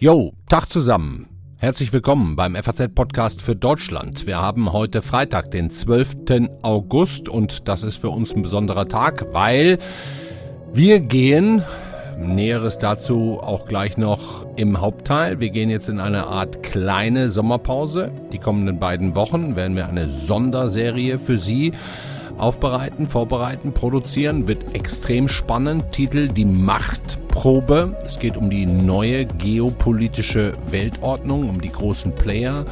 Jo, Tag zusammen. Herzlich willkommen beim FAZ-Podcast für Deutschland. Wir haben heute Freitag, den 12. August und das ist für uns ein besonderer Tag, weil wir gehen, Näheres dazu auch gleich noch im Hauptteil, wir gehen jetzt in eine Art kleine Sommerpause. Die kommenden beiden Wochen werden wir eine Sonderserie für Sie aufbereiten, vorbereiten, produzieren. Wird extrem spannend. Titel Die Machtprobe. Es geht um die neue geopolitische Weltordnung, um die großen Player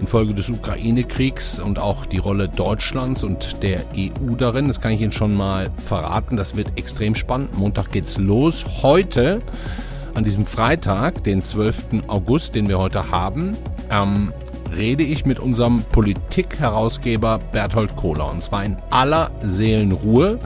infolge des Ukraine-Kriegs und auch die Rolle Deutschlands und der EU darin. Das kann ich Ihnen schon mal verraten. Das wird extrem spannend. Montag geht's los. Heute an diesem Freitag, den 12. August, den wir heute haben, ähm, rede ich mit unserem Politik-Herausgeber Berthold Kohler. Und zwar in aller Seelenruhe.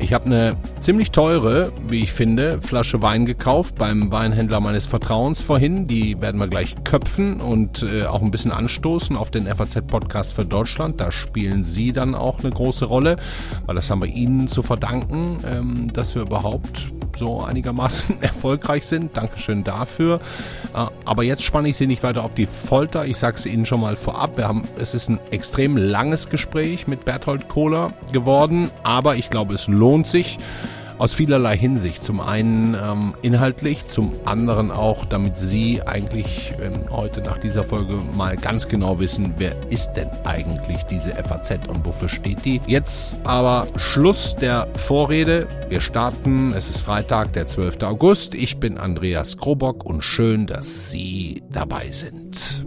Ich habe eine ziemlich teure, wie ich finde, Flasche Wein gekauft beim Weinhändler meines Vertrauens vorhin. Die werden wir gleich köpfen und äh, auch ein bisschen anstoßen auf den FAZ-Podcast für Deutschland. Da spielen Sie dann auch eine große Rolle, weil das haben wir Ihnen zu verdanken, ähm, dass wir überhaupt so einigermaßen erfolgreich sind. Dankeschön dafür. Äh, aber jetzt spanne ich Sie nicht weiter auf die Folter. Ich sage es Ihnen schon mal vorab. Wir haben, es ist ein extrem langes Gespräch mit Berthold Kohler geworden, aber ich glaube, es lohnt sich aus vielerlei Hinsicht. Zum einen ähm, inhaltlich, zum anderen auch, damit Sie eigentlich ähm, heute nach dieser Folge mal ganz genau wissen, wer ist denn eigentlich diese FAZ und wofür steht die. Jetzt aber Schluss der Vorrede. Wir starten. Es ist Freitag, der 12. August. Ich bin Andreas Krobock und schön, dass Sie dabei sind.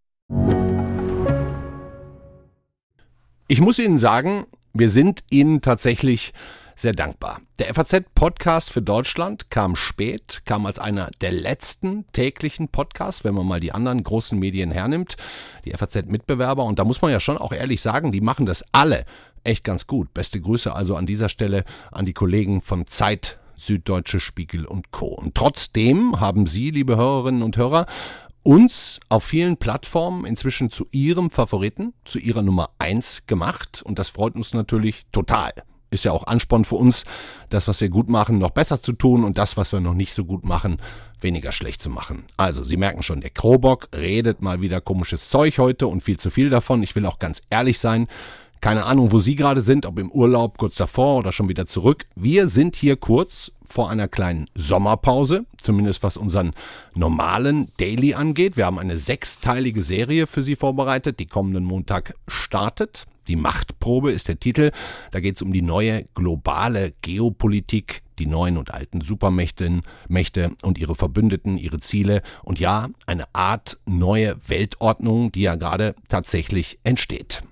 Ich muss Ihnen sagen, wir sind Ihnen tatsächlich sehr dankbar. Der FAZ-Podcast für Deutschland kam spät, kam als einer der letzten täglichen Podcasts, wenn man mal die anderen großen Medien hernimmt, die FAZ-Mitbewerber. Und da muss man ja schon auch ehrlich sagen, die machen das alle echt ganz gut. Beste Grüße also an dieser Stelle an die Kollegen von Zeit, Süddeutsche Spiegel und Co. Und trotzdem haben Sie, liebe Hörerinnen und Hörer, uns auf vielen Plattformen inzwischen zu ihrem Favoriten, zu ihrer Nummer eins gemacht. Und das freut uns natürlich total. Ist ja auch Ansporn für uns, das, was wir gut machen, noch besser zu tun und das, was wir noch nicht so gut machen, weniger schlecht zu machen. Also, Sie merken schon, der Krobock redet mal wieder komisches Zeug heute und viel zu viel davon. Ich will auch ganz ehrlich sein. Keine Ahnung, wo Sie gerade sind, ob im Urlaub, kurz davor oder schon wieder zurück. Wir sind hier kurz vor einer kleinen Sommerpause, zumindest was unseren normalen Daily angeht. Wir haben eine sechsteilige Serie für Sie vorbereitet, die kommenden Montag startet. Die Machtprobe ist der Titel. Da geht es um die neue globale Geopolitik, die neuen und alten Supermächte Mächte und ihre Verbündeten, ihre Ziele und ja, eine Art neue Weltordnung, die ja gerade tatsächlich entsteht.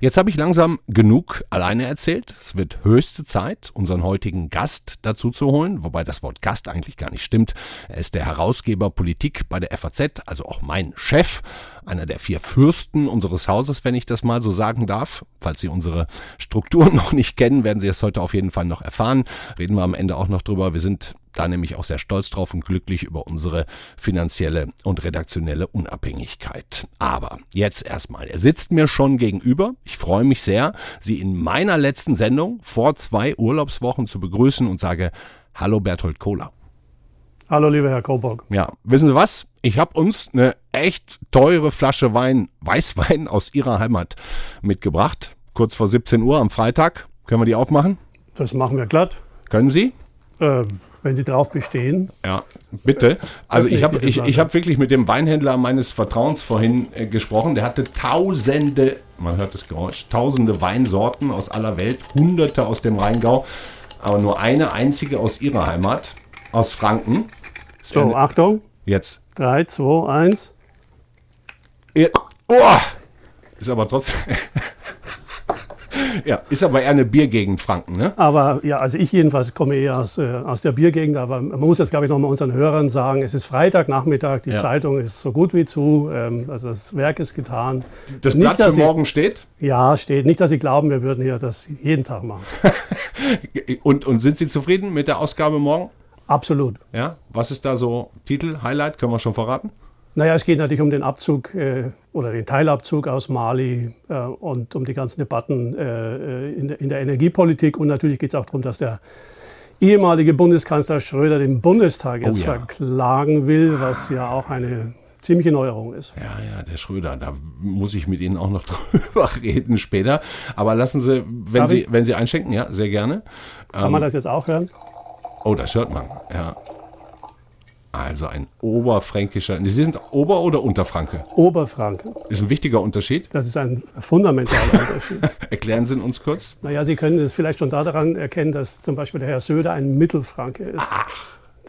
Jetzt habe ich langsam genug alleine erzählt. Es wird höchste Zeit, unseren heutigen Gast dazu zu holen, wobei das Wort Gast eigentlich gar nicht stimmt. Er ist der Herausgeber Politik bei der FAZ, also auch mein Chef, einer der vier Fürsten unseres Hauses, wenn ich das mal so sagen darf. Falls Sie unsere Strukturen noch nicht kennen, werden Sie es heute auf jeden Fall noch erfahren. Reden wir am Ende auch noch drüber. Wir sind da nämlich auch sehr stolz drauf und glücklich über unsere finanzielle und redaktionelle Unabhängigkeit. Aber jetzt erstmal, er sitzt mir schon gegenüber. Ich freue mich sehr, Sie in meiner letzten Sendung vor zwei Urlaubswochen zu begrüßen und sage Hallo Berthold Kohler. Hallo lieber Herr Kobock. Ja, wissen Sie was? Ich habe uns eine echt teure Flasche Wein, Weißwein aus Ihrer Heimat mitgebracht. Kurz vor 17 Uhr am Freitag. Können wir die aufmachen? Das machen wir glatt. Können Sie? Ähm, wenn Sie drauf bestehen. Ja, bitte. Also ich habe ich, ich hab wirklich mit dem Weinhändler meines Vertrauens vorhin äh, gesprochen. Der hatte tausende, man hört das Geräusch, tausende Weinsorten aus aller Welt, hunderte aus dem Rheingau, aber nur eine einzige aus ihrer Heimat, aus Franken. So, eine, Achtung. Jetzt. 3, 2, 1. Oh! Ist aber trotzdem. ja, ist aber eher eine Biergegend Franken, ne? Aber ja, also ich jedenfalls komme eher aus, äh, aus der Biergegend, aber man muss jetzt, glaube ich, nochmal unseren Hörern sagen, es ist Freitagnachmittag, die Ja. Zeitung ist so gut wie zu, ähm, also das Werk ist getan. Das Nicht, Blatt für morgen steht. Ja, steht. Nicht, dass Sie glauben, wir würden hier das jeden Tag machen. Und, und sind Sie zufrieden mit der Ausgabe morgen? Absolut. Ja, was ist da so Titel, Highlight, können wir schon verraten? Naja, es geht natürlich um den Abzug äh, oder den Teilabzug aus Mali äh, und um die ganzen Debatten äh, in, der, in der Energiepolitik. Und natürlich geht es auch darum, dass der ehemalige Bundeskanzler Schröder den Bundestag jetzt Oh ja. verklagen will, was ja auch eine ziemliche Neuerung ist. Ja, ja, der Schröder, da muss ich mit Ihnen auch noch drüber reden später. Aber lassen Sie, wenn, Darf Sie, ich? wenn Sie einschenken, ja, sehr gerne. Kann man das jetzt auch hören? Oh, das hört man, ja. Also ein oberfränkischer, Sie sind Ober- oder Unterfranke? Oberfranken. Ist ein wichtiger Unterschied. Das ist ein fundamentaler Unterschied. Erklären Sie ihn uns kurz. Naja, Sie können es vielleicht schon daran erkennen, dass zum Beispiel der Herr Söder ein Mittelfranke ist.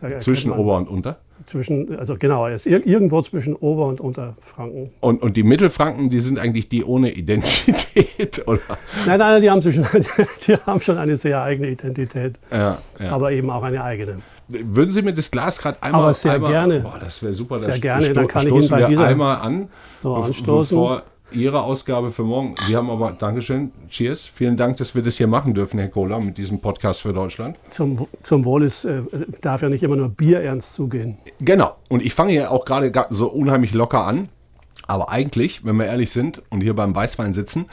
Erkennt Zwischen man- Ober und Unter. Zwischen, also genau, er ist ir irgendwo zwischen Ober- und Unterfranken. Und, und die Mittelfranken, die sind eigentlich die ohne Identität, oder? Nein, nein, die haben, zwischen, die haben schon eine sehr eigene Identität, Ja, ja. aber eben auch eine eigene. Würden Sie mir das Glas gerade einmal... Aber sehr einmal, gerne. Boah, das wäre super. Sehr das gerne, dann kann ich Ihnen bei wir dieser- einmal an, So, anstoßen. bevor Ihre Ausgabe für morgen... Sie haben aber... Dankeschön. Cheers. Vielen Dank, dass wir das hier machen dürfen, Herr Kohler, mit diesem Podcast für Deutschland. Zum, zum Wohl ist, äh, darf ja nicht immer nur Bier ernst zugehen. Genau. Und ich fange hier auch gerade so unheimlich locker an. Aber eigentlich, wenn wir ehrlich sind und hier beim Weißwein sitzen,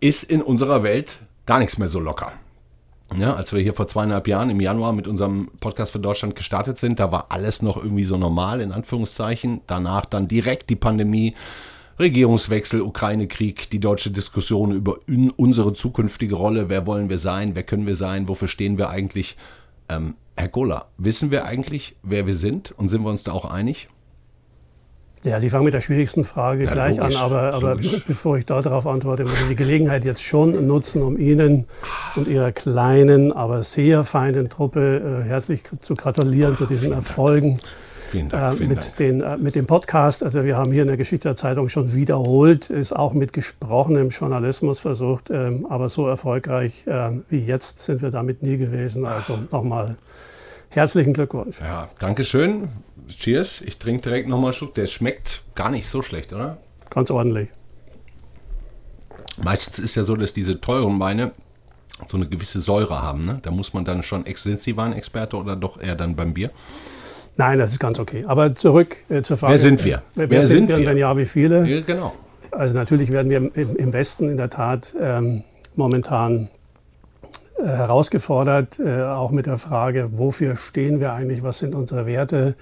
ist in unserer Welt gar nichts mehr so locker. Ja, als wir hier vor zweieinhalb Jahren im Januar mit unserem Podcast für Deutschland gestartet sind, da war alles noch irgendwie so normal, in Anführungszeichen. Danach dann direkt die Pandemie, Regierungswechsel, Ukraine-Krieg, die deutsche Diskussion über un unsere zukünftige Rolle. Wer wollen wir sein? Wer können wir sein? Wofür stehen wir eigentlich? Ähm, Herr Kohler, wissen wir eigentlich, wer wir sind? Und sind wir uns da auch einig? Ja, Sie fangen mit der schwierigsten Frage Ja, gleich logisch, an, aber, aber bevor ich darauf antworte, muss ich die Gelegenheit jetzt schon nutzen, um Ihnen und Ihrer kleinen, aber sehr feinen Truppe äh, herzlich zu gratulieren zu diesen Erfolgen Vielen äh, Dank. vielen mit, Dank. den, äh, mit dem Podcast. Also wir haben hier in der Geschichtszeitung schon wiederholt, ist auch mit gesprochenem Journalismus versucht, ähm, aber so erfolgreich äh, wie jetzt sind wir damit nie gewesen. Also nochmal herzlichen Glückwunsch. Ja, Dankeschön. Cheers. Ich trinke direkt nochmal einen Schluck. Der schmeckt gar nicht so schlecht, oder? Ganz ordentlich. Meistens ist ja so, dass diese teuren Weine so eine gewisse Säure haben. Ne? Da muss man dann schon, sind Sie Weinexperte oder doch eher dann beim Bier? Nein, das ist ganz okay. Aber zurück äh, zur Frage. Wer sind wir? Wer, Wer sind sind wir? und? Wenn ja, wie viele? Ja, genau. Also natürlich werden wir im, im Westen in der Tat ähm, momentan äh, herausgefordert, äh, auch mit der Frage, wofür stehen wir eigentlich, was sind unsere Werte,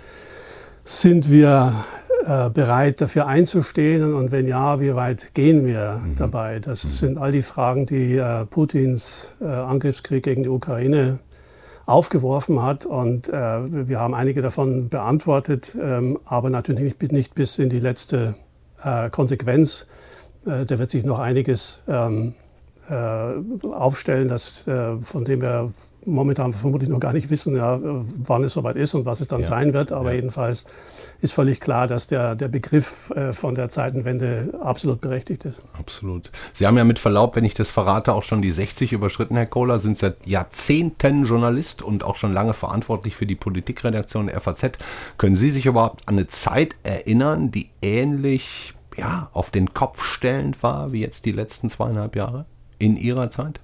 sind wir äh, bereit dafür einzustehen und wenn ja, wie weit gehen wir dabei? Das sind all die Fragen, die äh, Putins äh, Angriffskrieg gegen die Ukraine aufgeworfen hat und wir haben einige davon beantwortet, ähm, aber natürlich nicht, nicht bis in die letzte Konsequenz. Da wird sich noch einiges ähm, äh, aufstellen, das, von dem wir momentan vermutlich noch gar nicht wissen, ja, wann es soweit ist und was es dann Ja. sein wird. Aber Ja. jedenfalls ist völlig klar, dass der, der Begriff äh, von der Zeitenwende absolut berechtigt ist. Absolut. Sie haben ja mit Verlaub, wenn ich das verrate, auch schon die 60 überschritten, Herr Kohler, sind seit Jahrzehnten Journalist und auch schon lange verantwortlich für die Politikredaktion der FAZ. Können Sie sich überhaupt an eine Zeit erinnern, die ähnlich ja, auf den Kopf stellend war wie jetzt die letzten zweieinhalb Jahre in Ihrer Zeit?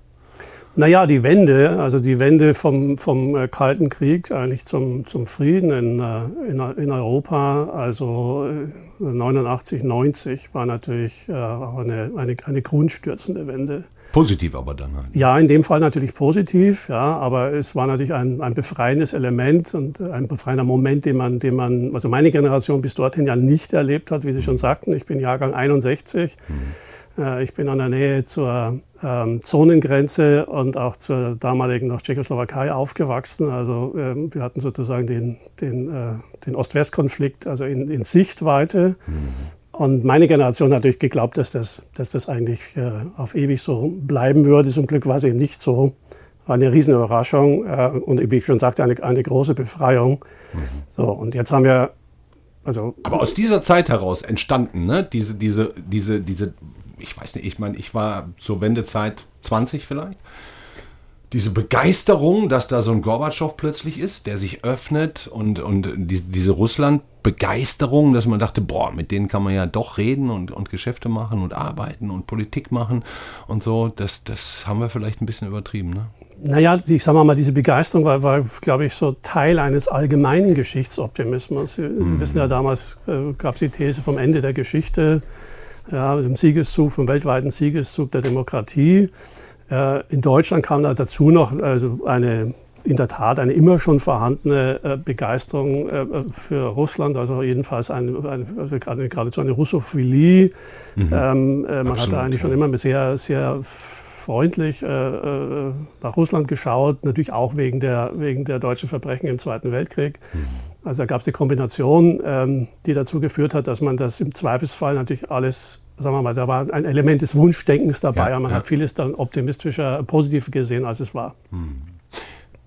Naja, die Wende, also die Wende vom, vom äh, Kalten Krieg eigentlich zum, zum Frieden in, äh, in, in Europa, also äh, 89, 90, war natürlich äh, auch eine, eine, eine grundstürzende Wende. Positiv aber dann halt. Ja, in dem Fall natürlich positiv, ja, aber es war natürlich ein, ein befreiendes Element und ein befreiender Moment, den man, den man, also meine Generation bis dorthin ja nicht erlebt hat, wie Sie schon sagten. Ich bin Jahrgang 61. Äh, Ich bin an der Nähe zur ähm, Zonengrenze und auch zur damaligen noch Tschechoslowakei aufgewachsen. Also ähm, wir hatten sozusagen den, den, äh, den Ost-West-Konflikt also in, in Sichtweite. Und meine Generation hat natürlich geglaubt, dass das, dass das eigentlich äh, auf ewig so bleiben würde. Zum Glück war es eben nicht so. War eine Riesenüberraschung äh, und wie ich schon sagte, eine, eine große Befreiung. So, und jetzt haben wir, also Aber aus dieser Zeit heraus entstanden, ne, diese, diese, diese, diese ich weiß nicht, ich meine, ich war zur Wendezeit 20 vielleicht. Diese Begeisterung, dass da so ein Gorbatschow plötzlich ist, der sich öffnet und, und die, diese Russland-Begeisterung, dass man dachte, boah, mit denen kann man ja doch reden und, und Geschäfte machen und arbeiten und Politik machen und so, das, das haben wir vielleicht ein bisschen übertrieben. Ne? Naja, ich sage mal, diese Begeisterung war, war glaube ich, so Teil eines allgemeinen Geschichtsoptimismus. Sie mhm. wissen ja, damals äh, gab es die These vom Ende der Geschichte, ja, dem Siegeszug, vom weltweiten Siegeszug der Demokratie. Äh, in Deutschland kam da dazu noch also eine in der Tat eine immer schon vorhandene äh, Begeisterung äh, für Russland, also jedenfalls eine, eine, also geradezu eine Russophilie. Mhm. Ähm, äh, man Absolut, hat da eigentlich ja. schon immer sehr, sehr freundlich äh, äh, nach Russland geschaut, natürlich auch wegen der, wegen der deutschen Verbrechen im Zweiten Weltkrieg. Mhm. Also da gab es eine Kombination, ähm, die dazu geführt hat, dass man das im Zweifelsfall natürlich alles, sagen wir mal, da war ein Element des Wunschdenkens dabei, ja, aber man ja. hat vieles dann optimistischer, positiver gesehen, als es war. Mhm.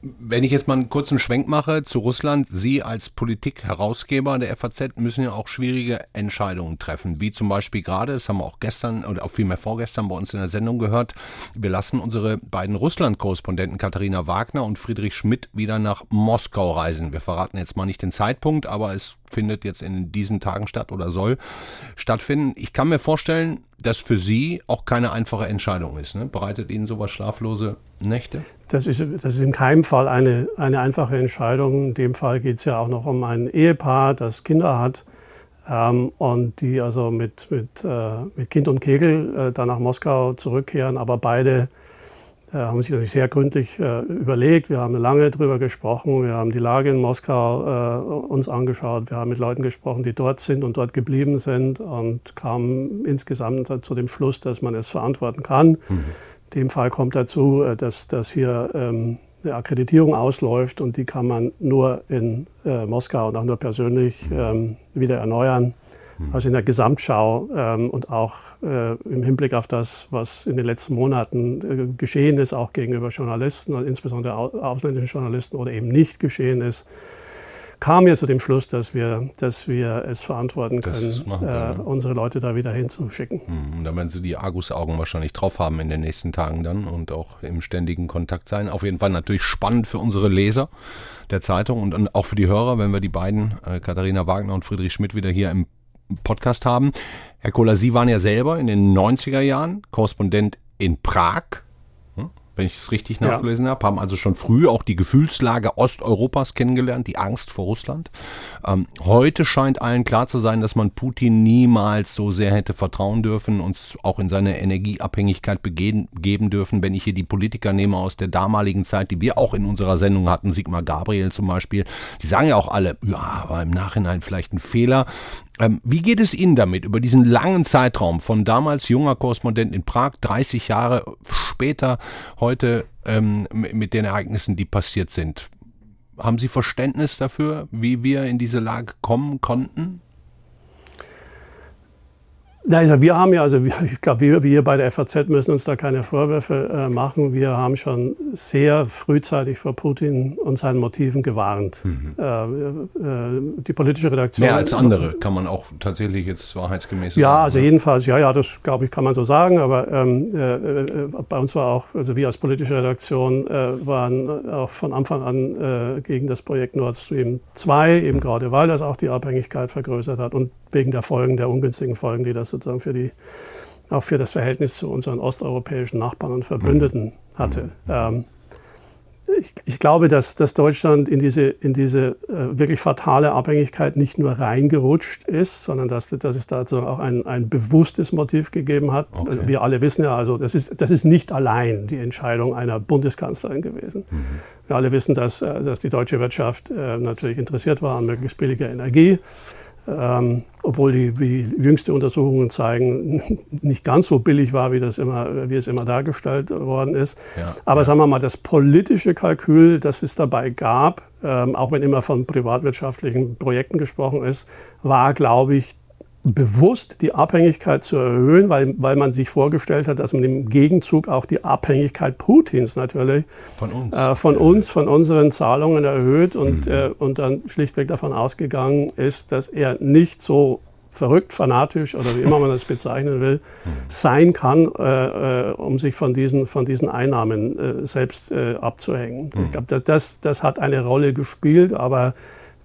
Wenn ich jetzt mal einen kurzen Schwenk mache zu Russland, Sie als Politikherausgeber der FAZ müssen ja auch schwierige Entscheidungen treffen, wie zum Beispiel gerade, das haben wir auch gestern oder auch vielmehr vorgestern bei uns in der Sendung gehört, wir lassen unsere beiden Russland-Korrespondenten Katharina Wagner und Friedrich Schmidt wieder nach Moskau reisen. Wir verraten jetzt mal nicht den Zeitpunkt, aber es findet jetzt in diesen Tagen statt oder soll stattfinden. Ich kann mir vorstellen, dass für Sie auch keine einfache Entscheidung ist. Ne? Bereitet Ihnen sowas schlaflose Nächte? Das ist, das ist in keinem Fall eine, eine einfache Entscheidung. In dem Fall geht es ja auch noch um ein Ehepaar, das Kinder hat ähm, und die also mit, mit, äh, mit Kind und Kegel äh, dann nach Moskau zurückkehren, aber beide haben sich natürlich sehr gründlich äh, überlegt. Wir haben lange darüber gesprochen. Wir haben die Lage in Moskau äh, uns angeschaut. Wir haben mit Leuten gesprochen, die dort sind und dort geblieben sind und kamen insgesamt zu dem Schluss, dass man es verantworten kann. Mhm. In dem Fall kommt dazu, äh, dass, dass hier ähm, eine Akkreditierung ausläuft und die kann man nur in äh, Moskau und auch nur persönlich mhm. ähm, wieder erneuern. Mhm. Also in der Gesamtschau ähm, und auch äh, im Hinblick auf das, was in den letzten Monaten äh, geschehen ist, auch gegenüber Journalisten, insbesondere ausländischen Journalisten oder eben nicht geschehen ist, kamen wir zu dem Schluss, dass wir, dass wir es verantworten können, äh, unsere Leute da wieder hinzuschicken. Mhm, da werden Sie die Argusaugen wahrscheinlich drauf haben in den nächsten Tagen dann und auch im ständigen Kontakt sein. Auf jeden Fall natürlich spannend für unsere Leser der Zeitung und, und auch für die Hörer, wenn wir die beiden, äh, Katharina Wagner und Friedrich Schmidt, wieder hier im Podcast haben. Herr Kohler, Sie waren ja selber in den 90er Jahren Korrespondent in Prag wenn ich es richtig nachgelesen ja. habe, haben also schon früh auch die Gefühlslage Osteuropas kennengelernt, die Angst vor Russland. Ähm, heute scheint allen klar zu sein, dass man Putin niemals so sehr hätte vertrauen dürfen, uns auch in seine Energieabhängigkeit begeben dürfen. Wenn ich hier die Politiker nehme aus der damaligen Zeit, die wir auch in unserer Sendung hatten, Sigmar Gabriel zum Beispiel, die sagen ja auch alle, ja, war im Nachhinein vielleicht ein Fehler. Ähm, wie geht es Ihnen damit, über diesen langen Zeitraum von damals junger Korrespondent in Prag, 30 Jahre später, heute ähm, mit den Ereignissen, die passiert sind? Haben Sie Verständnis dafür, wie wir in diese Lage kommen konnten? Also wir haben ja, also ich glaube, wir, wir bei der FAZ müssen uns da keine Vorwürfe äh, machen. Wir haben schon sehr frühzeitig vor Putin und seinen Motiven gewarnt. Mhm. Äh, äh, die politische Redaktion. Mehr als andere kann man auch tatsächlich jetzt wahrheitsgemäß sagen. Ja, also ne? jedenfalls, ja, ja, das glaube ich, kann man so sagen. Aber ähm, äh, äh, bei uns war auch, also wir als politische Redaktion äh, waren auch von Anfang an gegen das Projekt Nord Stream 2, eben mhm. gerade weil das auch die Abhängigkeit vergrößert hat und wegen der Folgen, der ungünstigen Folgen, die das sozusagen für die, auch für das Verhältnis zu unseren osteuropäischen Nachbarn und Verbündeten mhm. hatte. Mhm. Ähm, ich, ich, glaube, dass, dass Deutschland in diese, in diese äh, wirklich fatale Abhängigkeit nicht nur reingerutscht ist, sondern dass, dass es dazu auch ein, ein bewusstes Motiv gegeben hat. Okay. Wir alle wissen ja, also das ist, das ist nicht allein die Entscheidung einer Bundeskanzlerin gewesen. Mhm. Wir alle wissen, dass, äh, dass die deutsche Wirtschaft äh, natürlich interessiert war an möglichst billiger Energie ähm, obwohl die, die jüngste Untersuchungen zeigen, nicht ganz so billig war, wie, das immer, wie es immer dargestellt worden ist. Ja, Aber ja. sagen wir mal, das politische Kalkül, das es dabei gab, ähm, auch wenn immer von privatwirtschaftlichen Projekten gesprochen ist, war, glaube ich, bewusst die Abhängigkeit zu erhöhen, weil, weil man sich vorgestellt hat, dass man im Gegenzug auch die Abhängigkeit Putins natürlich von uns, äh, von, uns von unseren Zahlungen erhöht und, mhm. äh, und dann schlichtweg davon ausgegangen ist, dass er nicht so verrückt, fanatisch oder wie immer man das bezeichnen will, sein kann, äh, äh, um sich von diesen, von diesen Einnahmen äh, selbst äh, abzuhängen. Mhm. Ich glaube, das, das hat eine Rolle gespielt, aber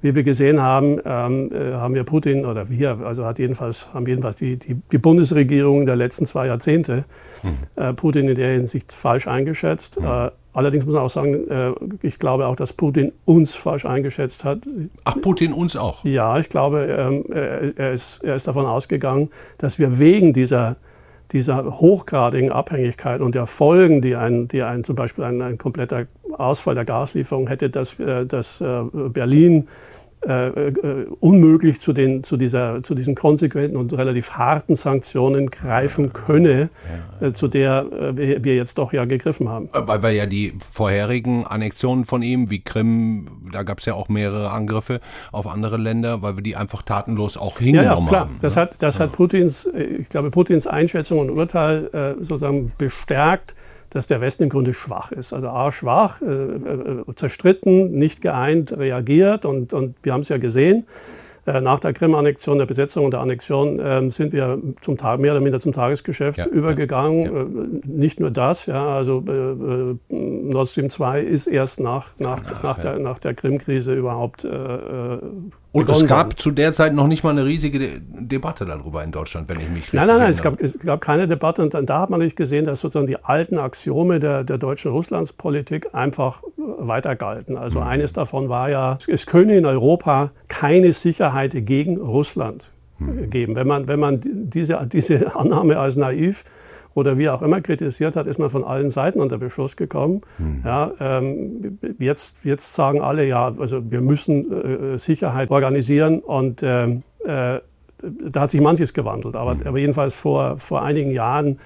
wie wir gesehen haben, ähm, äh, haben wir Putin oder wir, also hat jedenfalls, haben jedenfalls die, die, die Bundesregierung der letzten zwei Jahrzehnte mhm. äh, Putin in der Hinsicht falsch eingeschätzt. Mhm. Äh, allerdings muss man auch sagen, äh, ich glaube auch, dass Putin uns falsch eingeschätzt hat. Ach, Putin uns auch? Ja, ich glaube, ähm, er, ist, er ist davon ausgegangen, dass wir wegen dieser dieser hochgradigen Abhängigkeit und der Folgen, die ein, die ein zum Beispiel ein, ein kompletter Ausfall der Gaslieferung hätte, dass, äh, dass äh, Berlin äh, äh, unmöglich zu, den, zu, dieser, zu diesen konsequenten und relativ harten Sanktionen greifen könne, ja, ja. Äh, zu der äh, wir jetzt doch ja gegriffen haben. Äh, weil wir ja die vorherigen Annexionen von ihm, wie Krim, da gab es ja auch mehrere Angriffe auf andere Länder, weil wir die einfach tatenlos auch hingenommen ja, klar. haben. Das, ne? hat, das hat Putins, ich glaube, Putins Einschätzung und Urteil sozusagen bestärkt dass der Westen im Grunde schwach ist. Also A, schwach, äh, äh, zerstritten, nicht geeint, reagiert. Und, und wir haben es ja gesehen, äh, nach der Krim-Annexion, der Besetzung und der Annexion ähm, sind wir zum Tag, mehr oder minder zum Tagesgeschäft ja, übergegangen. Ja, ja. Äh, nicht nur das, ja, also äh, äh Nord Stream 2 ist erst nach, nach, Danach, nach, der, nach der Krim-Krise überhaupt äh, und es gab worden. zu der Zeit noch nicht mal eine riesige De Debatte darüber in Deutschland, wenn ich mich richtig Nein, nein, nein, es gab, es gab, keine Debatte. Und dann, da hat man nicht gesehen, dass sozusagen die alten Axiome der, der deutschen Russlandspolitik einfach weiter galten. Also mhm. eines davon war ja, es könne in Europa keine Sicherheit gegen Russland mhm. geben. Wenn man, wenn man diese, diese Annahme als naiv oder wie auch immer kritisiert hat, ist man von allen Seiten unter Beschuss gekommen. Mhm. Ja, ähm, jetzt, jetzt sagen alle, ja, also wir müssen äh, Sicherheit organisieren und ähm, äh, da hat sich manches gewandelt. Aber, mhm. aber jedenfalls vor, vor einigen Jahren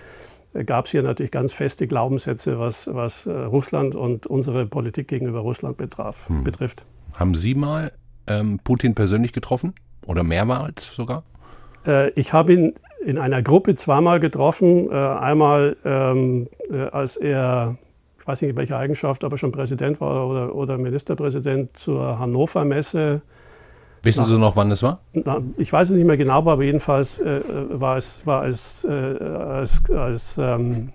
äh, gab es hier natürlich ganz feste Glaubenssätze, was, was äh, Russland und unsere Politik gegenüber Russland betraf, mhm. betrifft. Haben Sie mal ähm, Putin persönlich getroffen oder mehrmals sogar? Äh, ich habe ihn in einer Gruppe zweimal getroffen. Äh, einmal, ähm, äh, als er, ich weiß nicht in welcher Eigenschaft, aber schon Präsident war oder, oder Ministerpräsident zur Hannover Messe. Wissen Sie noch, wann das war? Na, ich weiß es nicht mehr genau, aber jedenfalls äh, war es war als, äh, als, als ähm,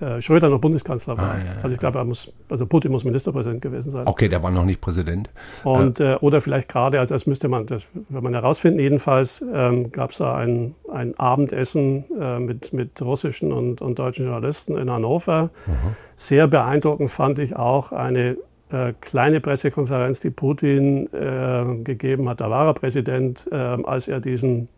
äh, Schröder noch Bundeskanzler war. Ah, ja, ja, also ich glaube, er muss, also Putin muss Ministerpräsident gewesen sein. Okay, der war noch nicht Präsident. Und, äh, oder vielleicht gerade, als, als müsste man das, wenn man herausfinden, jedenfalls ähm, gab es da ein, ein Abendessen äh, mit, mit russischen und, und deutschen Journalisten in Hannover. Mhm. Sehr beeindruckend fand ich auch eine äh, kleine Pressekonferenz, die Putin äh, gegeben hat. Da war er Präsident, äh, als er diesen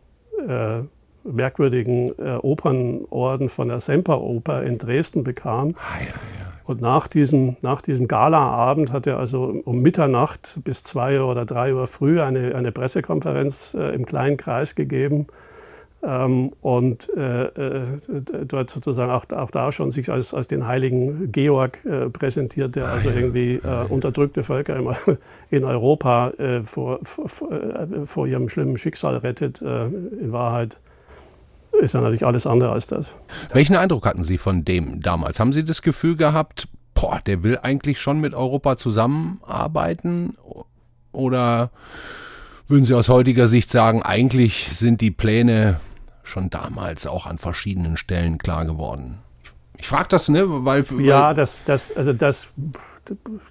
äh, merkwürdigen äh, Opernorden von der Semperoper in Dresden bekam. Ah, ja, ja. Und nach diesem, nach diesem Galaabend hat er also um Mitternacht bis zwei oder drei Uhr früh eine, eine Pressekonferenz äh, im kleinen Kreis gegeben ähm, und äh, äh dort sozusagen auch, auch, da schon sich als, als den heiligen Georg äh, präsentiert, der also irgendwie äh, unterdrückte Völker in Europa vor, vor, vor, ihrem schlimmen Schicksal rettet. in Wahrheit ist ja natürlich alles andere als das. Welchen Eindruck hatten Sie von dem damals? Haben Sie das Gefühl gehabt, boah, der will eigentlich schon mit Europa zusammenarbeiten? Oder würden Sie aus heutiger Sicht sagen, eigentlich sind die Pläne schon damals auch an verschiedenen Stellen klar geworden? Ich frage das, ne, weil, weil ja, das, das, also das,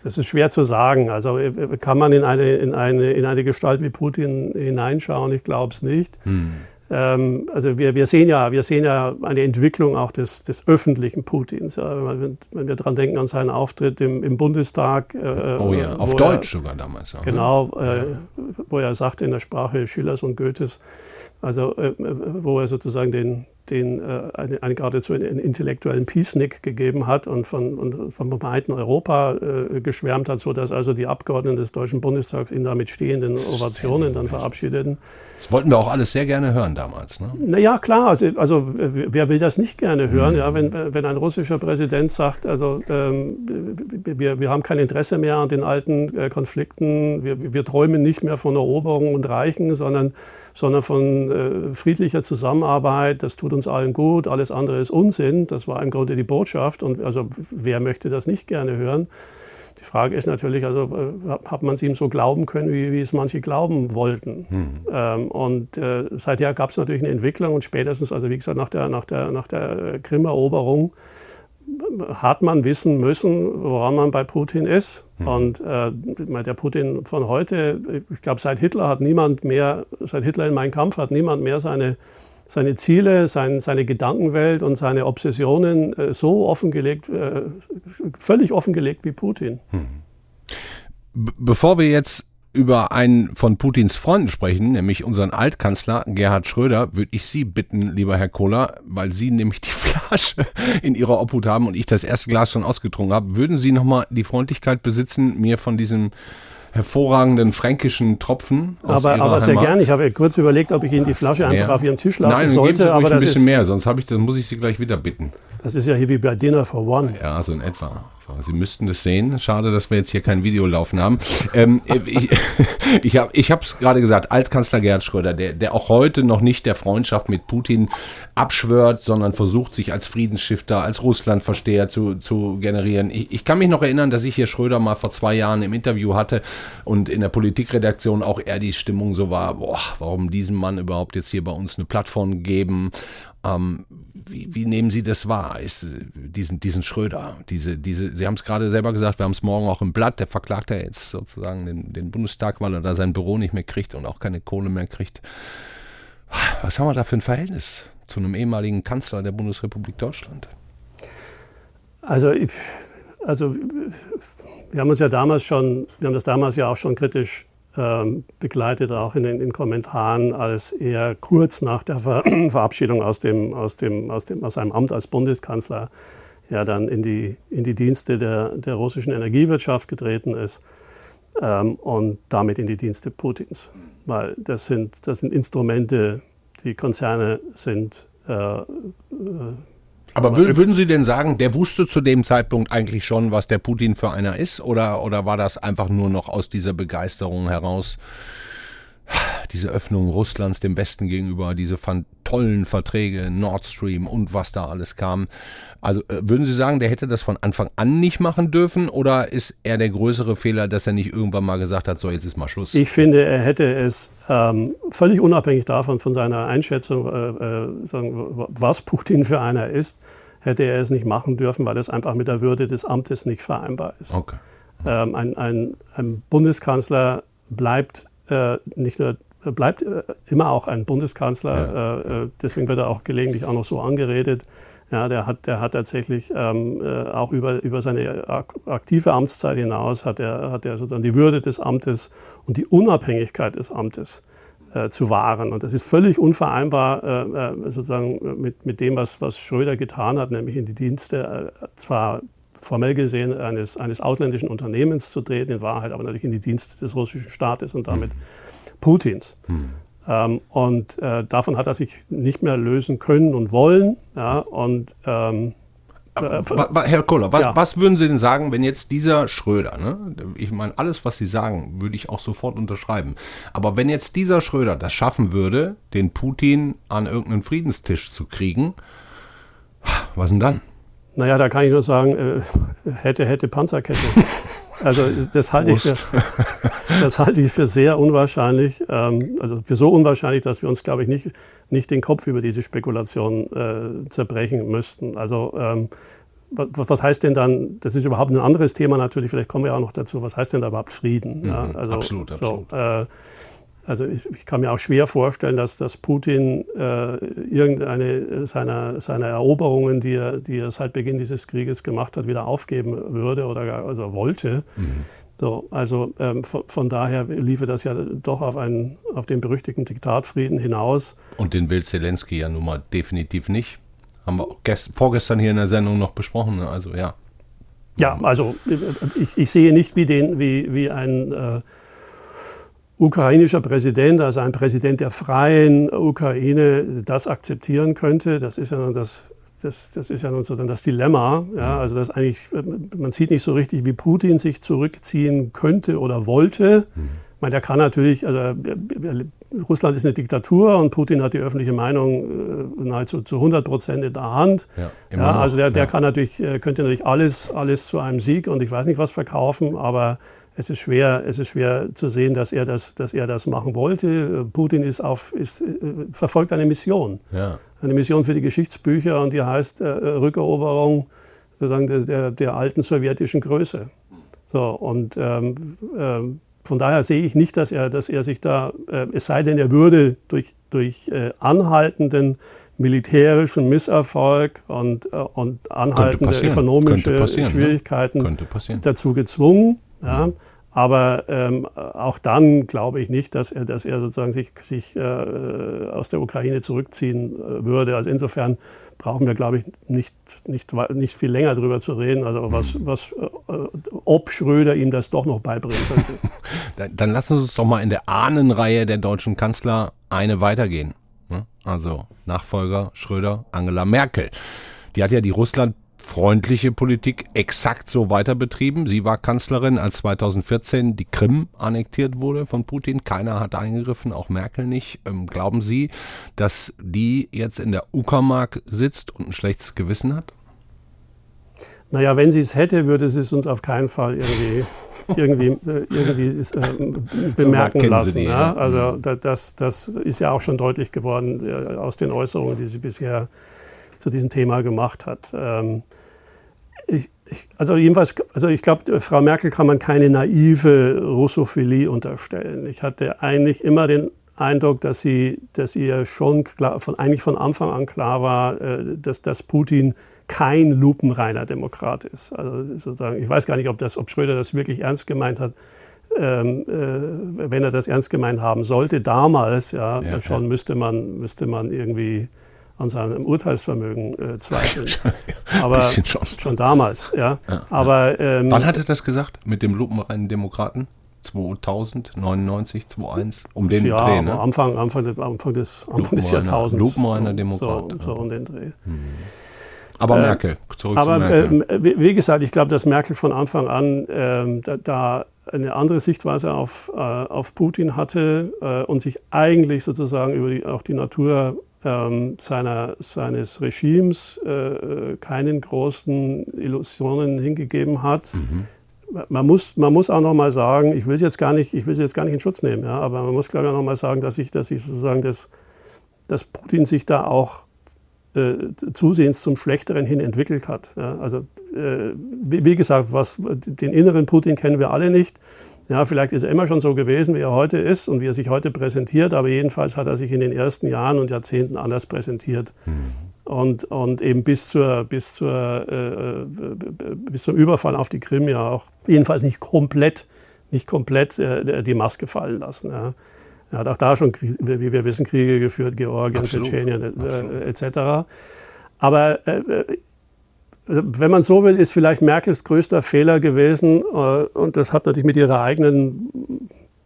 das ist schwer zu sagen. Also kann man in eine, in eine, in eine Gestalt wie Putin hineinschauen? Ich glaube es nicht. Hm. Ähm, also wir, wir, sehen ja, wir sehen ja eine Entwicklung auch des, des öffentlichen Putins. Wenn, wenn, wir daran denken an seinen Auftritt im, im Bundestag. Äh, oh ja, auf Deutsch er, sogar damals. Ja. Genau, äh, wo er sagte in der Sprache Schillers und Goethes, also äh, wo er sozusagen den, den äh, eine, eine geradezu einen intellektuellen Peacenik gegeben hat und von, und vom weiten Europa äh, geschwärmt hat, sodass also die Abgeordneten des Deutschen Bundestags ihn da mit stehenden Ovationen dann verabschiedeten. Das wollten wir auch alles sehr gerne hören damals. Ne? Naja, klar. Also, also wer will das nicht gerne hören, mhm. ja, wenn, wenn ein russischer Präsident sagt, also ähm, wir, wir haben kein Interesse mehr an den alten äh, Konflikten, wir, wir träumen nicht mehr von Eroberung und Reichen, sondern, sondern von äh, friedlicher Zusammenarbeit, das tut uns allen gut, alles andere ist Unsinn. Das war im Grunde die Botschaft und also wer möchte das nicht gerne hören? Die Frage ist natürlich, also äh, hat man es ihm so glauben können, wie, wie es manche glauben wollten. Mhm. Ähm, und äh, seither gab es natürlich eine Entwicklung und spätestens, also wie gesagt, nach der, nach der, nach der Krim-Eroberung hat man wissen müssen, woran man bei Putin ist. Mhm. Und äh, der Putin von heute, ich glaube, seit Hitler hat niemand mehr, seit Hitler in meinem Kampf hat niemand mehr seine, seine Ziele, sein, seine Gedankenwelt und seine Obsessionen äh, so offengelegt, äh, völlig offengelegt wie Putin. Mhm. Bevor wir jetzt über einen von Putins Freunden sprechen, nämlich unseren Altkanzler Gerhard Schröder, würde ich Sie bitten, lieber Herr Kohler, weil Sie nämlich die Flasche in Ihrer Obhut haben und ich das erste Glas schon ausgetrunken habe, würden Sie nochmal die Freundlichkeit besitzen, mir von diesem hervorragenden fränkischen Tropfen. aber aber sehr gerne. Ich habe kurz überlegt, ob ich Ihnen die Flasche einfach ja. auf Ihrem Tisch lassen Nein, sollte. Nein, aber ein bisschen mehr, sonst habe ich, dann muss ich Sie gleich wieder bitten. Das ist ja hier wie bei Dinner for One. Ja, so in etwa. Sie müssten das sehen. Schade, dass wir jetzt hier kein Video laufen haben. ähm, ich ich habe es gerade gesagt, Altkanzler Gerhard Schröder, der, der auch heute noch nicht der Freundschaft mit Putin abschwört, sondern versucht, sich als Friedensstifter, als Russlandversteher zu, zu generieren. Ich, ich kann mich noch erinnern, dass ich hier Schröder mal vor zwei Jahren im Interview hatte und in der Politikredaktion auch eher die Stimmung so war, boah, warum diesem Mann überhaupt jetzt hier bei uns eine Plattform geben ähm, wie, wie, nehmen Sie das wahr? Ist, diesen, diesen Schröder, diese, diese, Sie haben es gerade selber gesagt, wir haben es morgen auch im Blatt, der verklagt ja jetzt sozusagen den, den Bundestag, weil er da sein Büro nicht mehr kriegt und auch keine Kohle mehr kriegt. Was haben wir da für ein Verhältnis zu einem ehemaligen Kanzler der Bundesrepublik Deutschland? Also, also wir haben uns ja damals schon, wir haben das damals ja auch schon kritisch begleitet, auch in den in Kommentaren, als er kurz nach der Ver Verabschiedung aus, dem, aus, dem, aus, dem, aus seinem Amt als Bundeskanzler ja dann in die, in die Dienste der, der russischen Energiewirtschaft getreten ist ähm, und damit in die Dienste Putins. Weil das sind, das sind Instrumente, die Konzerne sind äh, aber würden Sie denn sagen, der wusste zu dem Zeitpunkt eigentlich schon, was der Putin für einer ist? Oder, oder war das einfach nur noch aus dieser Begeisterung heraus? Diese Öffnung Russlands dem Westen gegenüber, diese tollen Verträge, Nord Stream und was da alles kam. Also äh, würden Sie sagen, der hätte das von Anfang an nicht machen dürfen oder ist er der größere Fehler, dass er nicht irgendwann mal gesagt hat, so jetzt ist mal Schluss? Ich finde, er hätte es ähm, völlig unabhängig davon, von seiner Einschätzung, äh, äh, sagen, was Putin für einer ist, hätte er es nicht machen dürfen, weil es einfach mit der Würde des Amtes nicht vereinbar ist. Okay. Ähm, ein, ein, ein, Bundeskanzler bleibt äh, nicht nur bleibt äh, immer auch ein Bundeskanzler, ja. Äh, äh, deswegen wird er auch gelegentlich auch noch so angeredet. Ja, der hat, der hat tatsächlich ähm, äh, auch über, über seine aktive Amtszeit hinaus hat er, hat er sozusagen die Würde des Amtes und die Unabhängigkeit des Amtes äh, zu wahren. Und das ist völlig unvereinbar äh, sozusagen mit, mit dem, was, was Schröder getan hat, nämlich in die Dienste äh, zwar formell gesehen eines, eines ausländischen Unternehmens zu treten, in Wahrheit aber natürlich in die Dienste des russischen Staates und damit mhm. Putins. Mhm. Ähm, und äh, davon hat er sich nicht mehr lösen können und wollen. Ja, und ähm, äh, Herr Kohler, was, ja. was, würden Sie denn sagen, wenn jetzt dieser Schröder, ne, ich meine, alles, was Sie sagen, würde ich auch sofort unterschreiben. Aber wenn jetzt dieser Schröder das schaffen würde, den Putin an irgendeinen Friedenstisch zu kriegen, was denn dann? Naja, da kann ich nur sagen, äh, hätte, hätte Panzerkette. Also das halte, ich für, das halte ich für sehr unwahrscheinlich, ähm, also für so unwahrscheinlich, dass wir uns, glaube ich, nicht, nicht den Kopf über diese Spekulation äh, zerbrechen müssten. Also ähm, was, was, heißt denn dann, das ist überhaupt ein anderes Thema natürlich, vielleicht kommen wir auch noch dazu, was heißt denn da überhaupt Frieden? Mhm, ja, also, absolut, absolut. So, äh, also ich, ich, kann mir auch schwer vorstellen, dass, dass Putin äh, irgendeine seiner, seiner Eroberungen, die er, die er seit Beginn dieses Krieges gemacht hat, wieder aufgeben würde oder gar, also wollte. Mhm. So, also ähm, von, von, daher liefe das ja doch auf, einen, auf den berüchtigten Diktatfrieden hinaus. Und den will Zelensky ja nun mal definitiv nicht. Haben wir gest, vorgestern hier in der Sendung noch besprochen. Ne? Also ja. Ja, also ich, ich sehe nicht, wie, den, wie, wie ein äh, ukrainischer Präsident, also ein Präsident der freien Ukraine, das akzeptieren könnte. Das ist ja nun das, das, das ist ja nun so dann das Dilemma. Ja, also das eigentlich, man sieht nicht so richtig, wie Putin sich zurückziehen könnte oder wollte. Mhm. Ich meine, der kann natürlich, also Russland ist eine Diktatur und Putin hat die öffentliche Meinung äh, nahezu zu 100 Prozent in der Hand. Ja, ja, also der, der ja. kann natürlich, äh, könnte natürlich alles, alles zu einem Sieg und ich weiß nicht was verkaufen, aber es ist schwer, es ist schwer zu sehen, dass er das, dass er das machen wollte. Putin ist auf, ist, äh, verfolgt eine Mission. Ja. Eine Mission für die Geschichtsbücher und die heißt äh, Rückeroberung sozusagen der, der, der, alten sowjetischen Größe. So, und ähm, ähm, von daher sehe ich nicht, dass er, dass er sich da, äh, es sei denn, er würde durch, durch äh, anhaltenden militärischen Misserfolg und, äh, und anhaltende ökonomische Schwierigkeiten ne? dazu gezwungen. Ja. Aber ähm, auch dann glaube ich nicht, dass er, dass er sozusagen sich, sich äh, aus der Ukraine zurückziehen äh, würde. Also insofern brauchen wir, glaube ich, nicht, nicht, nicht viel länger darüber zu reden, also was, mhm. was, äh, ob Schröder ihm das doch noch beibringen könnte. dann, dann lassen Sie uns doch mal in der Ahnenreihe der deutschen Kanzler eine weitergehen. Ne? Also Nachfolger Schröder, Angela Merkel. Die hat ja die Russland freundliche Politik exakt so weiter betrieben. Sie war Kanzlerin, als 2014 die Krim annektiert wurde von Putin. Keiner hat eingegriffen, auch Merkel nicht. Ähm, glauben Sie, dass die jetzt in der Uckermark sitzt und ein schlechtes Gewissen hat? Naja, wenn sie es hätte, würde sie es uns auf keinen Fall irgendwie irgendwie, äh, irgendwie ist, äh, bemerken so lassen. Die, ja? Ja. Also mhm. das, das ist ja auch schon deutlich geworden äh, aus den Äußerungen, die sie bisher zu diesem Thema gemacht hat. Ähm, ich, ich, also jedenfalls, also ich glaube, Frau Merkel kann man keine naive Russophilie unterstellen. Ich hatte eigentlich immer den Eindruck, dass sie, dass ihr schon klar, von, eigentlich von Anfang an klar war, äh, dass, dass Putin kein lupenreiner Demokrat ist. Also sozusagen, ich weiß gar nicht, ob, das, ob Schröder das wirklich ernst gemeint hat. Ähm, äh, wenn er das ernst gemeint haben sollte, damals ja, ja schon ja. Müsste, man, müsste man irgendwie an seinem Urteilsvermögen äh, zweifeln. Aber schon. schon. damals, ja. ja Aber ähm, wann hat er das gesagt mit dem lupenreinen Demokraten? 2000, 99, 21, um den ja, Dreh, ne? Anfang, Anfang, Anfang des, Anfang des Jahrtausends. Lupenreiner Demokrat. So, so um den Dreh. Mhm. Aber äh, Merkel, zurück aber, zu Merkel. Äh, wie, wie, gesagt, ich glaube, dass Merkel von Anfang an äh, da, da, eine andere Sichtweise auf, äh, auf Putin hatte äh, und sich eigentlich sozusagen über die, auch die Natur ähm, seiner, seines Regimes äh, keinen großen Illusionen hingegeben hat. Mhm. Man, muss, man muss auch noch mal sagen, ich will es jetzt gar nicht, ich will jetzt gar nicht in Schutz nehmen, ja, aber man muss glaube ich auch noch mal sagen, dass ich, dass ich sozusagen das, dass Putin sich da auch äh, zusehends zum Schlechteren hin entwickelt hat. Ja. Also äh, wie, wie, gesagt, was, den inneren Putin kennen wir alle nicht. Ja, vielleicht ist er immer schon so gewesen, wie er heute ist und wie er sich heute präsentiert, aber jedenfalls hat er sich in den ersten Jahren und Jahrzehnten anders präsentiert. Mhm. Und, und eben bis, zur, bis, zur, äh, äh, bis zum Überfall auf die Krim ja auch jedenfalls nicht komplett, nicht komplett äh, die Maske fallen lassen. Ja. Er hat auch da schon, wie wir wissen, Kriege geführt, Georgien, Tschetschenien äh, etc. Aber äh, äh wenn man so will, ist vielleicht Merkels größter Fehler gewesen, äh, und das hat natürlich mit ihrer eigenen,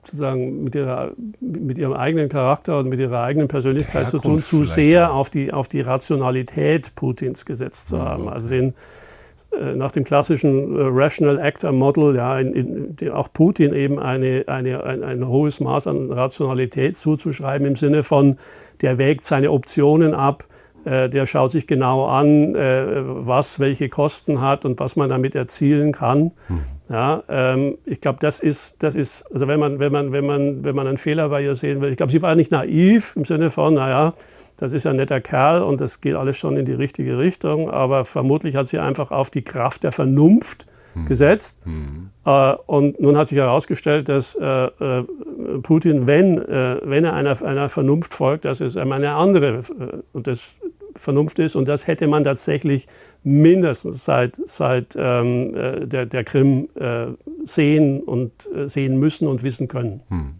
sozusagen mit, ihrer, mit ihrem eigenen Charakter und mit ihrer eigenen Persönlichkeit zu tun, zu sehr auf die, auf die Rationalität Putins gesetzt zu haben. Also den, äh, nach dem klassischen äh, Rational Actor Model, ja, in, in, in, auch Putin eben eine, eine, ein, ein hohes Maß an Rationalität zuzuschreiben im Sinne von, der wägt seine Optionen ab, der schaut sich genau an, äh, was welche Kosten hat und was man damit erzielen kann. Hm. Ja, ähm, ich glaube, das ist, das ist, also wenn man, wenn man, wenn man, wenn man einen Fehler bei ihr sehen will, ich glaube, sie war nicht naiv im Sinne von, naja, das ist ein netter Kerl und das geht alles schon in die richtige Richtung, aber vermutlich hat sie einfach auf die Kraft der Vernunft hm. gesetzt. Hm. Äh, und nun hat sich herausgestellt, dass äh, äh Putin, wenn, äh, wenn er einer, einer Vernunft folgt, dass es eine andere, äh, und das Vernunft ist. Und das hätte man tatsächlich mindestens seit, seit ähm, äh, der, der Krim sehen und sehen müssen und wissen können. Hm.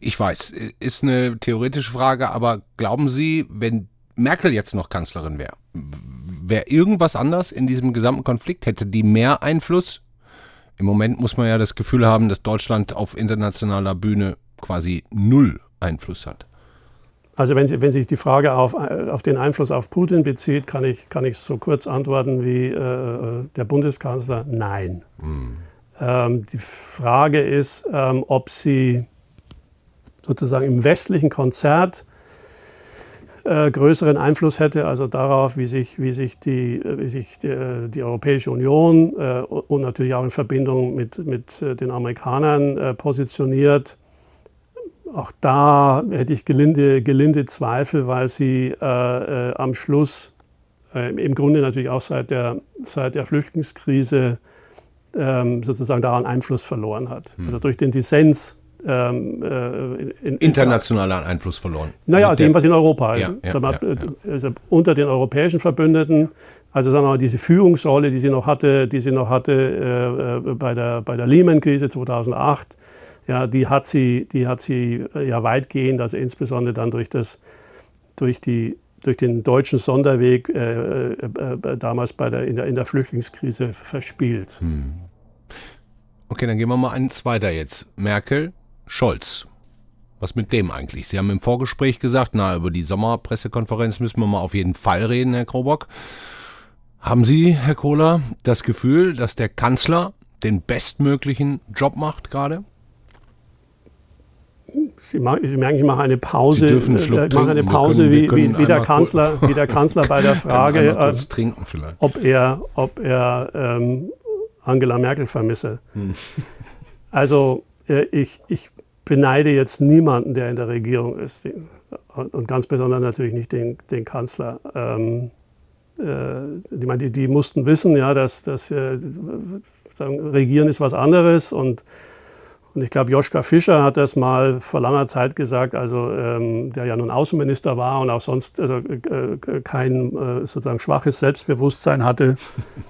Ich weiß, ist eine theoretische Frage, aber glauben Sie, wenn Merkel jetzt noch Kanzlerin wäre, wäre irgendwas anders in diesem gesamten Konflikt? Hätte die mehr Einfluss? Im Moment muss man ja das Gefühl haben, dass Deutschland auf internationaler Bühne quasi null Einfluss hat. Also wenn, Sie, wenn sich die Frage auf, auf den Einfluss auf Putin bezieht, kann ich, kann ich so kurz antworten wie äh, der Bundeskanzler, nein. Mhm. Ähm, die Frage ist, ähm, ob sie sozusagen im westlichen Konzert äh, größeren Einfluss hätte, also darauf, wie sich, wie sich, die, wie sich die, die Europäische Union äh, und natürlich auch in Verbindung mit, mit äh, den Amerikanern äh, positioniert. Auch da hätte ich gelinde, gelinde Zweifel, weil sie äh, am Schluss im Grunde natürlich auch seit der, seit der Flüchtlingskrise ähm, sozusagen daran Einfluss verloren hat. Hm. Also durch den Dissens ähm, äh, in, internationalen Einfluss verloren. Naja, also jedenfalls in Europa. Ja, ja, mal, ja, also unter den europäischen Verbündeten, also sagen wir mal, diese Führungsrolle, die sie noch hatte, die sie noch hatte äh, äh bei der, bei der Lehman-Krise 2008, ja, die hat sie, die hat sie äh, ja weitgehend, also insbesondere dann durch das, durch die durch den deutschen Sonderweg äh, äh, äh damals bei der, in, der, in der Flüchtlingskrise verspielt. Hm. Okay, dann gehen wir mal eins weiter jetzt. Merkel, Scholz. Was mit dem eigentlich? Sie haben im Vorgespräch gesagt, na, über die Sommerpressekonferenz müssen wir mal auf jeden Fall reden, Herr Krobock. Haben Sie, Herr Kohler, das Gefühl, dass der Kanzler den bestmöglichen Job macht gerade? Sie, merken, ich mache eine Pause. Sie dürfen einen Schluck ich mache eine Pause, können, wie, wie, wie, der Kanzler, wie der Kanzler bei der Frage, äh, ob er, ob er ähm, Angela Merkel vermisse. Hm. Also äh, ich, ich beneide jetzt niemanden, der in der Regierung ist. Und ganz besonders natürlich nicht den, den Kanzler. Ähm, äh, die, die, mussten wissen, ja, dass, dass äh, Regieren ist was anderes. Und, und ich glaube, Joschka Fischer hat das mal vor langer Zeit gesagt, also ähm, der ja nun Außenminister war und auch sonst also, äh, kein äh, sozusagen schwaches Selbstbewusstsein hatte.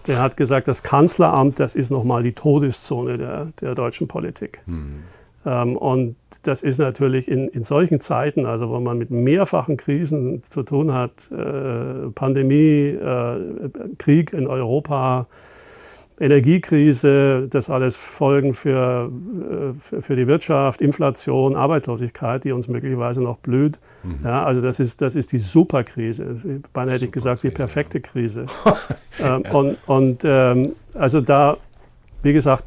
Der hat gesagt, das Kanzleramt, das ist nochmal die Todeszone der, der deutschen Politik. Mhm. Ähm, und das ist natürlich in, in solchen Zeiten, also wo man mit mehrfachen Krisen zu tun hat, äh, Pandemie, äh, Krieg in Europa, Energiekrise, das alles Folgen für, äh, für, die Wirtschaft, Inflation, Arbeitslosigkeit, die uns möglicherweise noch blüht. Mhm. Ja, also das ist, das ist die Superkrise. Beinahe hätte ich gesagt, die perfekte Krise. ähm, und und ähm, also da, wie gesagt,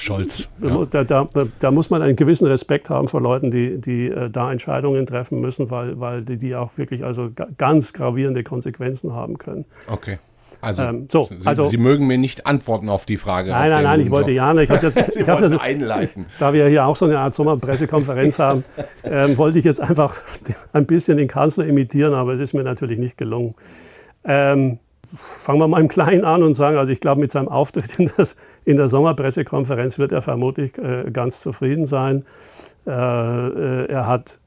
Scholz. Ja. Da, da, da, muss man einen gewissen Respekt haben vor Leuten, die, die äh, da Entscheidungen treffen müssen, weil, weil die, die auch wirklich also ganz gravierende Konsequenzen haben können. Okay. Also, ähm, so, Sie, also, Sie mögen mir nicht antworten auf die Frage. Nein, nein, nein, ich wollte ja nicht. Ich, jetzt, ich habe das einleiten. Da wir hier auch so eine Art Sommerpressekonferenz haben, ähm, wollte ich jetzt einfach ein bisschen den Kanzler imitieren, aber es ist mir natürlich nicht gelungen. Ähm, fangen wir mal im Kleinen an und sagen, also ich glaube, mit seinem Auftritt in, das, in der Sommerpressekonferenz wird er vermutlich äh, ganz zufrieden sein. Äh, äh, er hat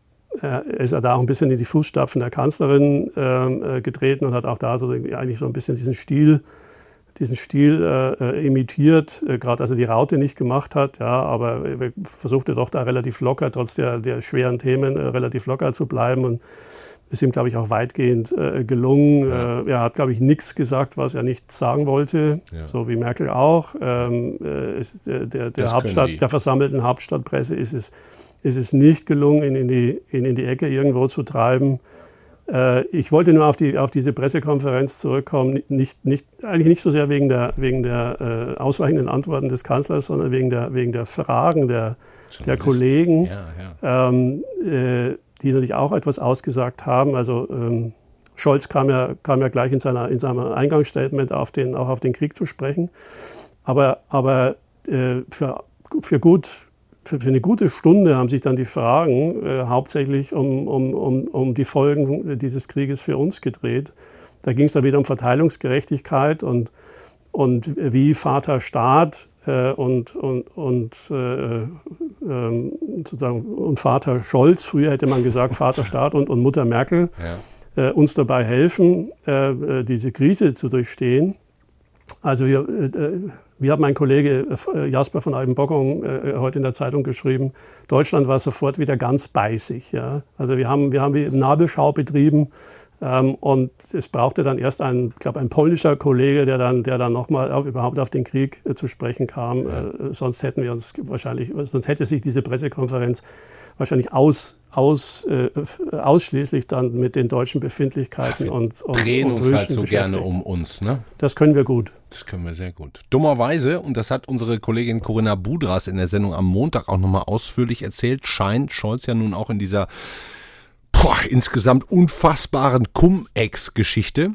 er ist ja da auch ein bisschen in die Fußstapfen der Kanzlerin ähm, äh, getreten und hat auch da so eigentlich so ein bisschen diesen Stil, diesen Stil äh, äh imitiert, äh, gerade als er die Raute nicht gemacht hat, ja, aber er versuchte doch da relativ locker, trotz der, der schweren Themen, äh, relativ locker zu bleiben und ist ihm, glaube ich, auch weitgehend äh, gelungen. Ja. Äh, er hat, glaube ich, nichts gesagt, was er nicht sagen wollte, ja. so wie Merkel auch. Ähm, äh, ist, der, der, der Hauptstadt, der versammelten Hauptstadtpresse ist es, ist es nicht gelungen, ihn in die, ihn in die Ecke irgendwo zu treiben. Äh, ich wollte nur auf, die, auf diese Pressekonferenz zurückkommen, nicht, nicht, eigentlich nicht so sehr wegen der, wegen der äh, ausweichenden Antworten des Kanzlers, sondern wegen der, wegen der Fragen der, der Kollegen. Ja, ja. Ähm, äh, die natürlich auch etwas ausgesagt haben. Also ähm, Scholz kam ja, kam ja gleich in, seiner, in seinem Eingangsstatement auf den, auch auf den Krieg zu sprechen. Aber, aber äh, für, für, gut, für, für, eine gute Stunde haben sich dann die Fragen äh, hauptsächlich um, um, um, um die Folgen dieses Krieges für uns gedreht. Da ging es dann wieder um Verteilungsgerechtigkeit und, und wie Vater Staat äh, und, und, und, äh, äh, sozusagen, und Vater Scholz, früher hätte man gesagt Vater Staat und, und Mutter Merkel, ja. Äh, uns dabei helfen, äh, äh, diese Krise zu durchstehen. Also wir, wie hat mein Kollege Jasper von Albenbockum heute in der Zeitung geschrieben, Deutschland war sofort wieder ganz bei sich. Ja? Also wir haben, wir haben wie Nabelschau betrieben ähm, und es brauchte dann erst ein, ich glaube, ein polnischer Kollege, der dann, der dann nochmal überhaupt auf den Krieg äh, zu sprechen kam. Ja. Äh, sonst hätten wir uns wahrscheinlich, sonst hätte sich diese Pressekonferenz wahrscheinlich aus, aus, äh, ausschließlich dann mit den deutschen Befindlichkeiten und, und drehen und uns halt so gerne um uns. Ne? Das können wir gut. Das können wir sehr gut. Dummerweise, und das hat unsere Kollegin Corinna Budras in der Sendung am Montag auch nochmal ausführlich erzählt, scheint Scholz ja nun auch in dieser boah, insgesamt unfassbaren Cum-Ex-Geschichte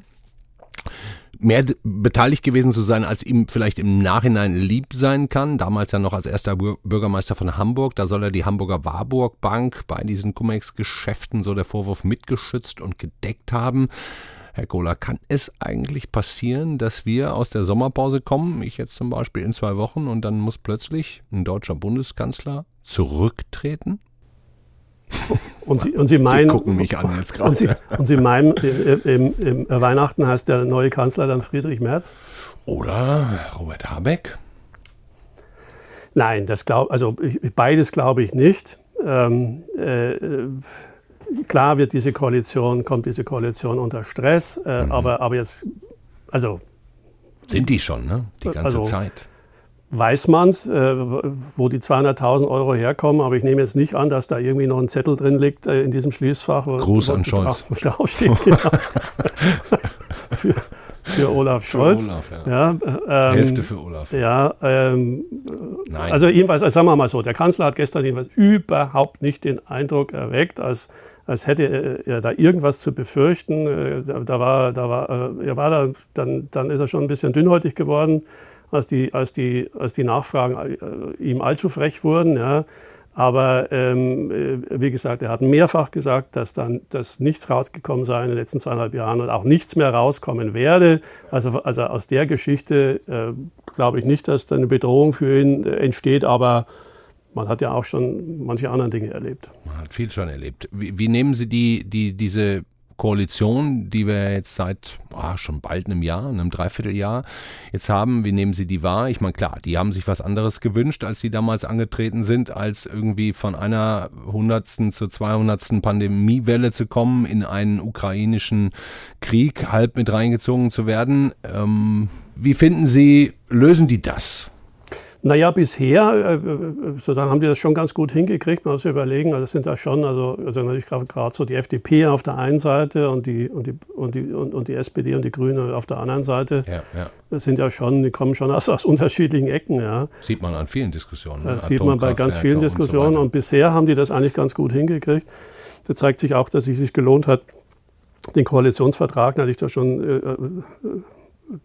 mehr beteiligt gewesen zu sein, als ihm vielleicht im Nachhinein lieb sein kann. Damals ja noch als erster Bürgermeister von Hamburg. Da soll er die Hamburger Warburg Bank bei diesen Cum-Ex-Geschäften so der Vorwurf mitgeschützt und gedeckt haben. Herr Kohler, kann es eigentlich passieren, dass wir aus der Sommerpause kommen, ich jetzt zum Beispiel in zwei Wochen, und dann muss plötzlich ein deutscher Bundeskanzler zurücktreten? Und Sie, und Sie meinen. Sie gucken mich an jetzt gerade. Und Sie, und Sie meinen, im, im, im Weihnachten heißt der neue Kanzler dann Friedrich Merz? Oder Robert Habeck? Nein, das glaub, also beides glaube ich nicht. Ähm, äh, klar wird diese Koalition, kommt diese Koalition unter Stress, äh, mhm. aber, aber jetzt, also. Sind die schon, ne? Die ganze also, Zeit weiß man es, äh, wo die 200.000 Euro herkommen, aber ich nehme jetzt nicht an, dass da irgendwie noch ein Zettel drin liegt äh, in diesem Schließfach. Gruß an Scholz. Wo draufsteht, genau. für, für Olaf Scholz. Für Olaf, ja. ja ähm, Hälfte für Olaf. Ja, ähm, Nein. also jedenfalls, also sagen wir mal so, der Kanzler hat gestern jedenfalls überhaupt nicht den Eindruck erweckt, als, als hätte er da irgendwas zu befürchten. Äh, da, da war, da war, äh, er war da, dann, dann ist er schon ein bisschen dünnhäutig geworden als die, als die, als die Nachfragen äh, ihm allzu frech wurden. Ja. Aber ähm, äh, wie gesagt, er hat mehrfach gesagt, dass dann dass nichts rausgekommen sei in den letzten zweieinhalb Jahren und auch nichts mehr rauskommen werde. Also, also aus der Geschichte äh, glaube ich nicht, dass da eine Bedrohung für ihn äh, entsteht, aber man hat ja auch schon manche andere Dinge erlebt. Man hat viel schon erlebt. Wie, wie nehmen Sie die, die, diese Koalition, die wir jetzt seit oh, schon bald einem Jahr, einem Dreivierteljahr jetzt haben. Wie nehmen Sie die wahr? Ich meine, klar, die haben sich was anderes gewünscht, als sie damals angetreten sind, als irgendwie von einer hundertsten zur zweihundertsten Pandemiewelle zu kommen, in einen ukrainischen Krieg halb mit reingezogen zu werden. Ähm, wie finden Sie, lösen die das? Naja, bisher äh, äh, sozusagen haben die das schon ganz gut hingekriegt. Man muss sich überlegen, also das sind da schon, also, also natürlich gerade so die FDP auf der einen Seite und die, und, die, und, die, und, und die SPD und die Grüne auf der anderen Seite. Ja, ja. Das sind ja schon, die kommen schon aus, aus unterschiedlichen Ecken. Ja. Sieht man an vielen Diskussionen. Ne? Sieht man bei ganz vielen Diskussionen. Und, so und bisher haben die das eigentlich ganz gut hingekriegt. Da zeigt sich auch, dass es sich gelohnt hat, den Koalitionsvertrag natürlich da schon äh, äh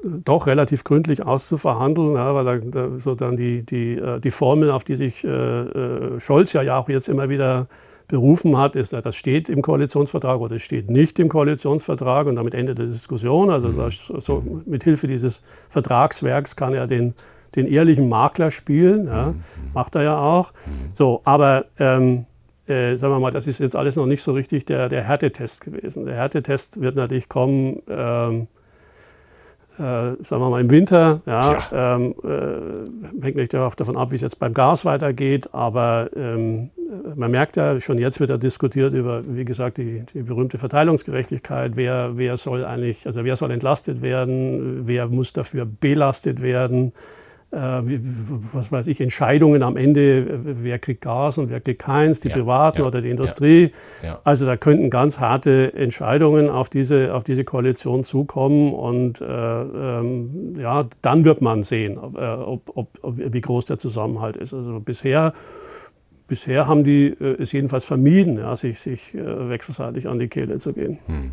doch relativ gründlich auszuverhandeln, ja, weil da, so dann die, die, äh, die Formel, auf die sich äh, äh, Scholz ja, auch jetzt immer wieder berufen hat, ist, das steht im Koalitionsvertrag oder es steht nicht im Koalitionsvertrag und damit endet die Diskussion. Also mhm. so, mit Hilfe dieses Vertragswerks kann er den, den ehrlichen Makler spielen, ja, mhm. macht er ja auch. Mhm. So, aber ähm, äh, sagen wir mal, das ist jetzt alles noch nicht so richtig der, der Härtetest gewesen. Der Härtetest wird natürlich kommen. Ähm, äh, sagen wir mal im Winter. Ja, ja. Ähm, äh, hängt nicht davon ab, wie es jetzt beim Gas weitergeht, aber ähm, man merkt ja, schon jetzt wird ja diskutiert über, wie gesagt, die, die berühmte Verteilungsgerechtigkeit. Wer, wer soll eigentlich, also wer soll entlastet werden, wer muss dafür belastet werden was weiß ich, Entscheidungen am Ende, wer kriegt Gas und wer kriegt keins, die ja, Privaten ja, oder die Industrie. Ja, also da könnten ganz harte Entscheidungen auf diese, auf diese Koalition zukommen und äh, ähm, ja, dann wird man sehen, ob, äh, ob, ob, wie groß der Zusammenhalt ist. Also bisher bisher haben die äh, es jedenfalls vermieden, ja, sich, sich äh, wechselseitig an die Kehle zu gehen. Hm.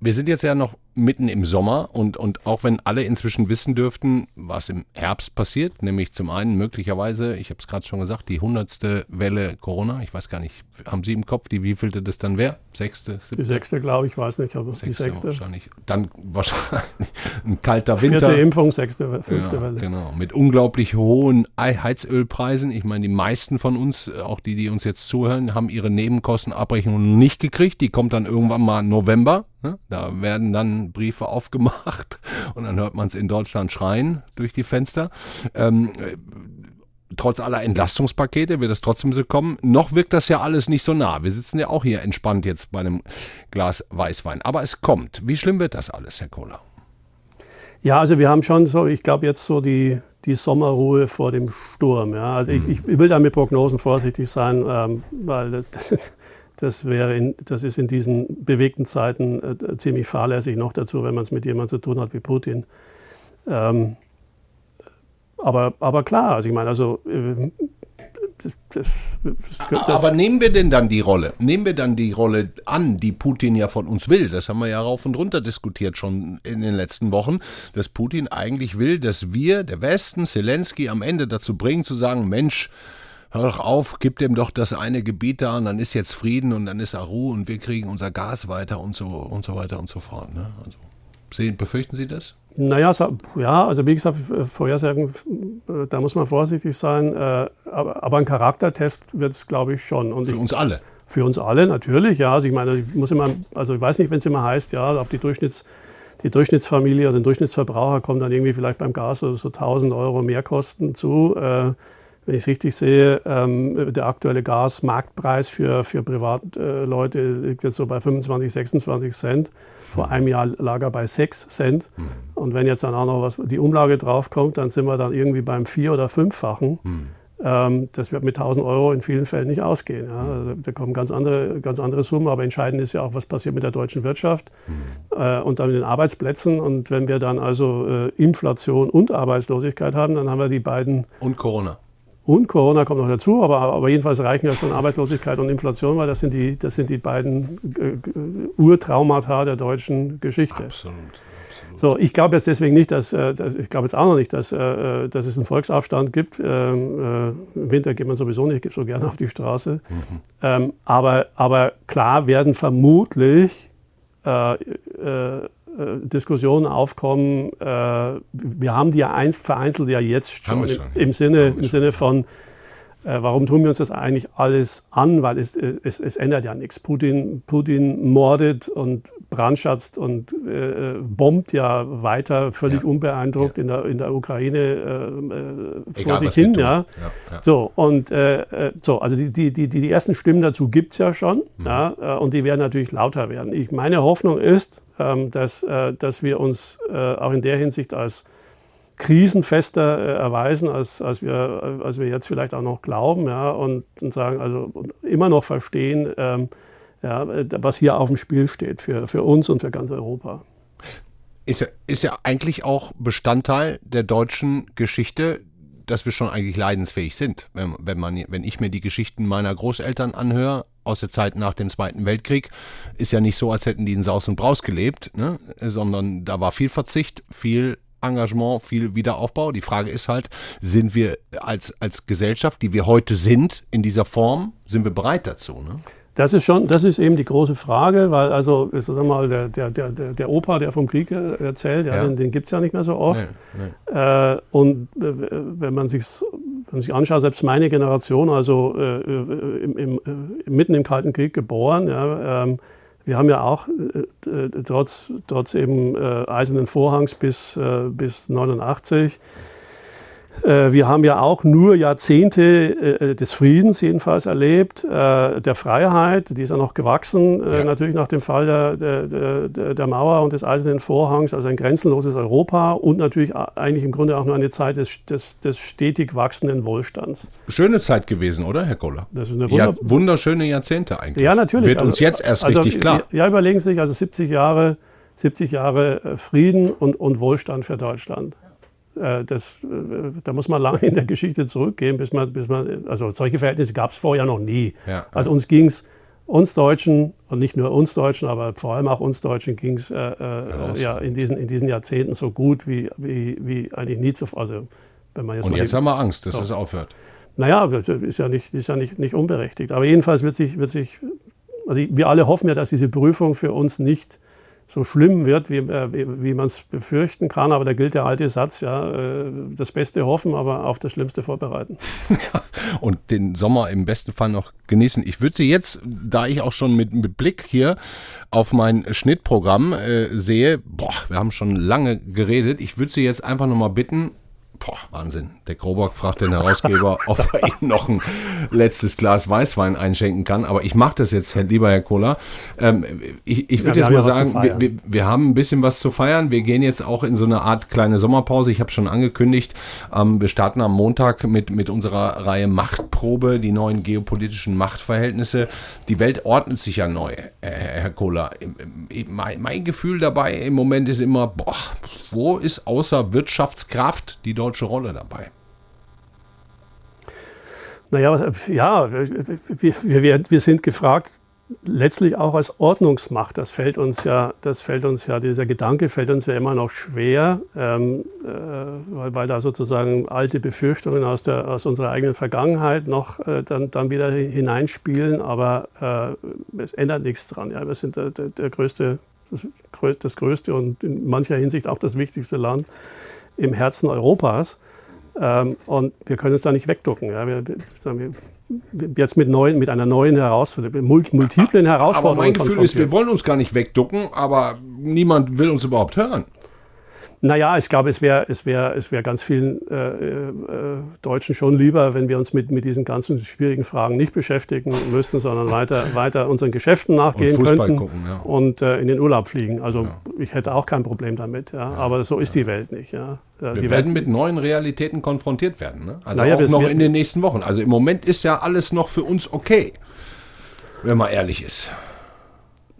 Wir sind jetzt ja noch mitten im Sommer und, und auch wenn alle inzwischen wissen dürften, was im Herbst passiert, nämlich zum einen möglicherweise, ich habe es gerade schon gesagt, die hundertste Welle Corona, ich weiß gar nicht, haben Sie im Kopf, die wievielte das dann wäre? Sechste, siebte? Die sechste, glaube ich, weiß nicht, aber sechste die sechste. Wahrscheinlich. Dann wahrscheinlich ein kalter Winter. Vierte Impfung, sechste, fünfte ja, Welle. Genau, mit unglaublich hohen Heizölpreisen. Ich meine, die meisten von uns, auch die, die uns jetzt zuhören, haben ihre Nebenkostenabrechnung nicht gekriegt. Die kommt dann irgendwann mal November. Ne? Da werden dann Briefe aufgemacht und dann hört man es in Deutschland schreien durch die Fenster. Ähm, äh, trotz aller Entlastungspakete wird es trotzdem so kommen. Noch wirkt das ja alles nicht so nah. Wir sitzen ja auch hier entspannt jetzt bei einem Glas Weißwein. Aber es kommt. Wie schlimm wird das alles, Herr Kohler? Ja, also wir haben schon so, ich glaube jetzt so die, die Sommerruhe vor dem Sturm. Ja. Also ich, ich will da mit Prognosen vorsichtig sein, ähm, weil das, das, wäre in, das ist in diesen bewegten Zeiten äh, ziemlich fahrlässig noch dazu, wenn man es mit jemandem zu tun hat wie Putin. Ähm, aber, aber klar, also ich meine, also äh, das, das, das, Aber nehmen wir denn dann die Rolle? Nehmen wir dann die Rolle an, die Putin ja von uns will? Das haben wir ja rauf und runter diskutiert schon in den letzten Wochen, dass Putin eigentlich will, dass wir, der Westen, Zelensky am Ende dazu bringen, zu sagen, Mensch, hör doch auf, gib dem doch das eine Gebiet da und dann ist jetzt Frieden und dann ist Ruhe und wir kriegen unser Gas weiter und so und so weiter und so fort. Ne? Also, sehen, befürchten Sie das? Naja, ja, also wie gesagt, Vorhersagen, äh, da muss man vorsichtig sein. Äh, aber ein Charaktertest wird es, glaube ich, schon. Und für ich, uns alle? Für uns alle, natürlich, ja. Also ich meine, ich muss immer, also ich weiß nicht, wenn es immer heißt, ja, auf die Durchschnitts die Durchschnittsfamilie oder den Durchschnittsverbraucher kommen dann irgendwie vielleicht beim Gas so, so 1000 Euro Mehrkosten zu. Äh, wenn ich es richtig sehe, ähm, der aktuelle Gasmarktpreis für, für Privatleute liegt jetzt so bei 25, 26 Cent. Vor einem Jahr lag er bei 6 Cent. Mhm. Und wenn jetzt dann auch noch was, die Umlage draufkommt, dann sind wir dann irgendwie beim vier- oder fünffachen. Mhm. Ähm, das wird mit 1000 Euro in vielen Fällen nicht ausgehen. Ja. Also da kommen ganz andere, ganz andere Summen, aber entscheidend ist ja auch, was passiert mit der deutschen Wirtschaft mhm. äh, und dann mit den Arbeitsplätzen. Und wenn wir dann also äh, Inflation und Arbeitslosigkeit haben, dann haben wir die beiden. Und Corona. Und Corona kommt noch dazu, aber, aber jedenfalls reichen ja schon Arbeitslosigkeit und Inflation, weil das sind die, das sind die beiden äh, Urtraumata der deutschen Geschichte. Absolut. So, ich glaube jetzt deswegen nicht, dass, äh, ich glaube jetzt auch noch nicht, dass, äh, dass es einen Volksaufstand gibt. Ähm, äh, Im Winter geht man sowieso nicht so gerne auf die Straße. Mhm. Ähm, aber, aber klar werden vermutlich äh, äh, äh, Diskussionen aufkommen. Äh, wir haben die ja vereinzelt ja jetzt schon, schon. Im, im, Sinne, im Sinne von, äh, warum tun wir uns das eigentlich alles an? Weil es, es, es ändert ja nichts. Putin, Putin mordet und brandschatzt und äh, bombt ja weiter völlig ja. unbeeindruckt ja. In, der, in der Ukraine äh, vor sich hin. Ja. ja. So, und äh, so, also die, die, die, die ersten Stimmen dazu gibt es ja schon. Mhm. Ja, und die werden natürlich lauter werden. Ich, meine Hoffnung ist, ähm, dass, äh, dass wir uns äh, auch in der Hinsicht als krisenfester äh, erweisen, als, als, wir, als wir jetzt vielleicht auch noch glauben ja, und, und sagen, also immer noch verstehen, ähm, ja, was hier auf dem Spiel steht für, für uns und für ganz Europa. Ist ja, ist ja eigentlich auch Bestandteil der deutschen Geschichte, dass wir schon eigentlich leidensfähig sind. Wenn, wenn, man, wenn ich mir die Geschichten meiner Großeltern anhöre, aus der Zeit nach dem Zweiten Weltkrieg. Ist ja nicht so, als hätten die in Saus und Braus gelebt, ne? sondern da war viel Verzicht, viel Engagement, viel Wiederaufbau. Die Frage ist halt, sind wir als, als Gesellschaft, die wir heute sind, in dieser Form, sind wir bereit dazu? Ne? Das ist schon, das ist eben die große Frage, weil also sag mal, der, der, der, der Opa, der vom Krieg erzählt, ja, ja. den, den gibt es ja nicht mehr so oft. Nee, nee. Äh, und äh, wenn man sich wenn man sich anschaut, selbst meine Generation, also äh, äh im, im, äh, mitten im Kalten Krieg geboren, ja, ähm, wir haben ja auch äh, äh trotz, trotz eben äh, Eisernen Vorhangs bis, bis 89 äh, wir haben ja auch nur Jahrzehnte äh, des Friedens jedenfalls erlebt, äh, der Freiheit, die ist ja noch gewachsen, ja. natürlich nach dem Fall der, der, der, der, Mauer und des Eisernen Vorhangs, also ein grenzenloses Europa und natürlich eigentlich im Grunde auch nur eine Zeit des, des, des stetig wachsenden Wohlstands. Schöne Zeit gewesen, oder, Herr Kohler? Das ist eine Wunder ja, wunderschöne Jahrzehnte eigentlich. Ja, natürlich. Wird uns also, jetzt erst also, richtig klar. Ja, überlegen Sie sich, also 70 Jahre, 70 Jahre Frieden und, und Wohlstand für Deutschland. Äh, das, äh, da muss man lange in der Geschichte zurückgehen, bis man, bis man also solche Verhältnisse gab es vorher noch nie. Ja, also uns ging es, uns Deutschen, und nicht nur uns Deutschen, aber vor allem auch uns Deutschen ging es äh, äh, ja, in, diesen, in diesen Jahrzehnten so gut wie, wie, wie eigentlich nie zuvor. Also, wenn man jetzt und jetzt haben wir Angst, dass so. es aufhört. Naja, ist ja nicht, ist ja nicht, nicht unberechtigt. Aber jedenfalls wird sich, wird sich also wir alle hoffen ja, dass diese Prüfung für uns nicht so schlimm wird, wie, äh, wie, man es befürchten kann. Aber da gilt der alte Satz, ja, äh, das Beste hoffen, aber auf das Schlimmste vorbereiten. Und den Sommer im besten Fall noch genießen. Ich würde Sie jetzt, da ich auch schon mit, mit Blick hier auf mein Schnittprogramm äh, sehe, boah, wir haben schon lange geredet, ich würde Sie jetzt einfach nochmal bitten, Boah, Wahnsinn. Der Krobock fragt den Herausgeber, ob er ihm noch ein letztes Glas Weißwein einschenken kann. Aber ich mache das jetzt, lieber Herr Kohler. Ähm, ich ich würde ja, jetzt mal sagen, wir, wir, wir, haben ein bisschen was zu feiern. Wir gehen jetzt auch in so eine Art kleine Sommerpause. Ich habe schon angekündigt, ähm, wir starten am Montag mit, mit unserer Reihe Machtprobe, die neuen geopolitischen Machtverhältnisse. Die Welt ordnet sich ja neu, Herr Kohler. Mein, mein Gefühl dabei im Moment ist immer, boah, wo ist außer Wirtschaftskraft die deutsche deutsche Rolle dabei? Naja, ja, wir, wir, wir sind gefragt, letztlich auch als Ordnungsmacht. Das fällt uns ja, das fällt uns ja, dieser Gedanke fällt uns ja immer noch schwer, ähm, äh, weil, weil, da sozusagen alte Befürchtungen aus, der, aus unserer eigenen Vergangenheit noch äh, dann, dann wieder hineinspielen. Aber äh, es ändert nichts dran. Ja. Wir sind der, der, der größte, das, das größte und in mancher Hinsicht auch das wichtigste Land im Herzen Europas. Ähm, und wir können uns da nicht wegducken. Ja. Wir, wir, jetzt mit, neuen, mit einer neuen Herausforderung, multiplen Herausforderungen. Aber mein Gefühl ist, wir wollen uns gar nicht wegducken, aber niemand will uns überhaupt hören. Naja, ich glaube, es wäre es wär, es wär ganz vielen äh, äh, Deutschen schon lieber, wenn wir uns mit, mit diesen ganzen schwierigen Fragen nicht beschäftigen müssten, sondern weiter, weiter unseren Geschäften nachgehen und könnten gucken, ja. und äh, in den Urlaub fliegen. Also ja. ich hätte auch kein Problem damit, ja. aber so ist die Welt nicht. Ja. Wir die werden Welt, mit neuen Realitäten konfrontiert werden. Ne? Also naja, auch noch in den nächsten Wochen. Also im Moment ist ja alles noch für uns okay, wenn man ehrlich ist.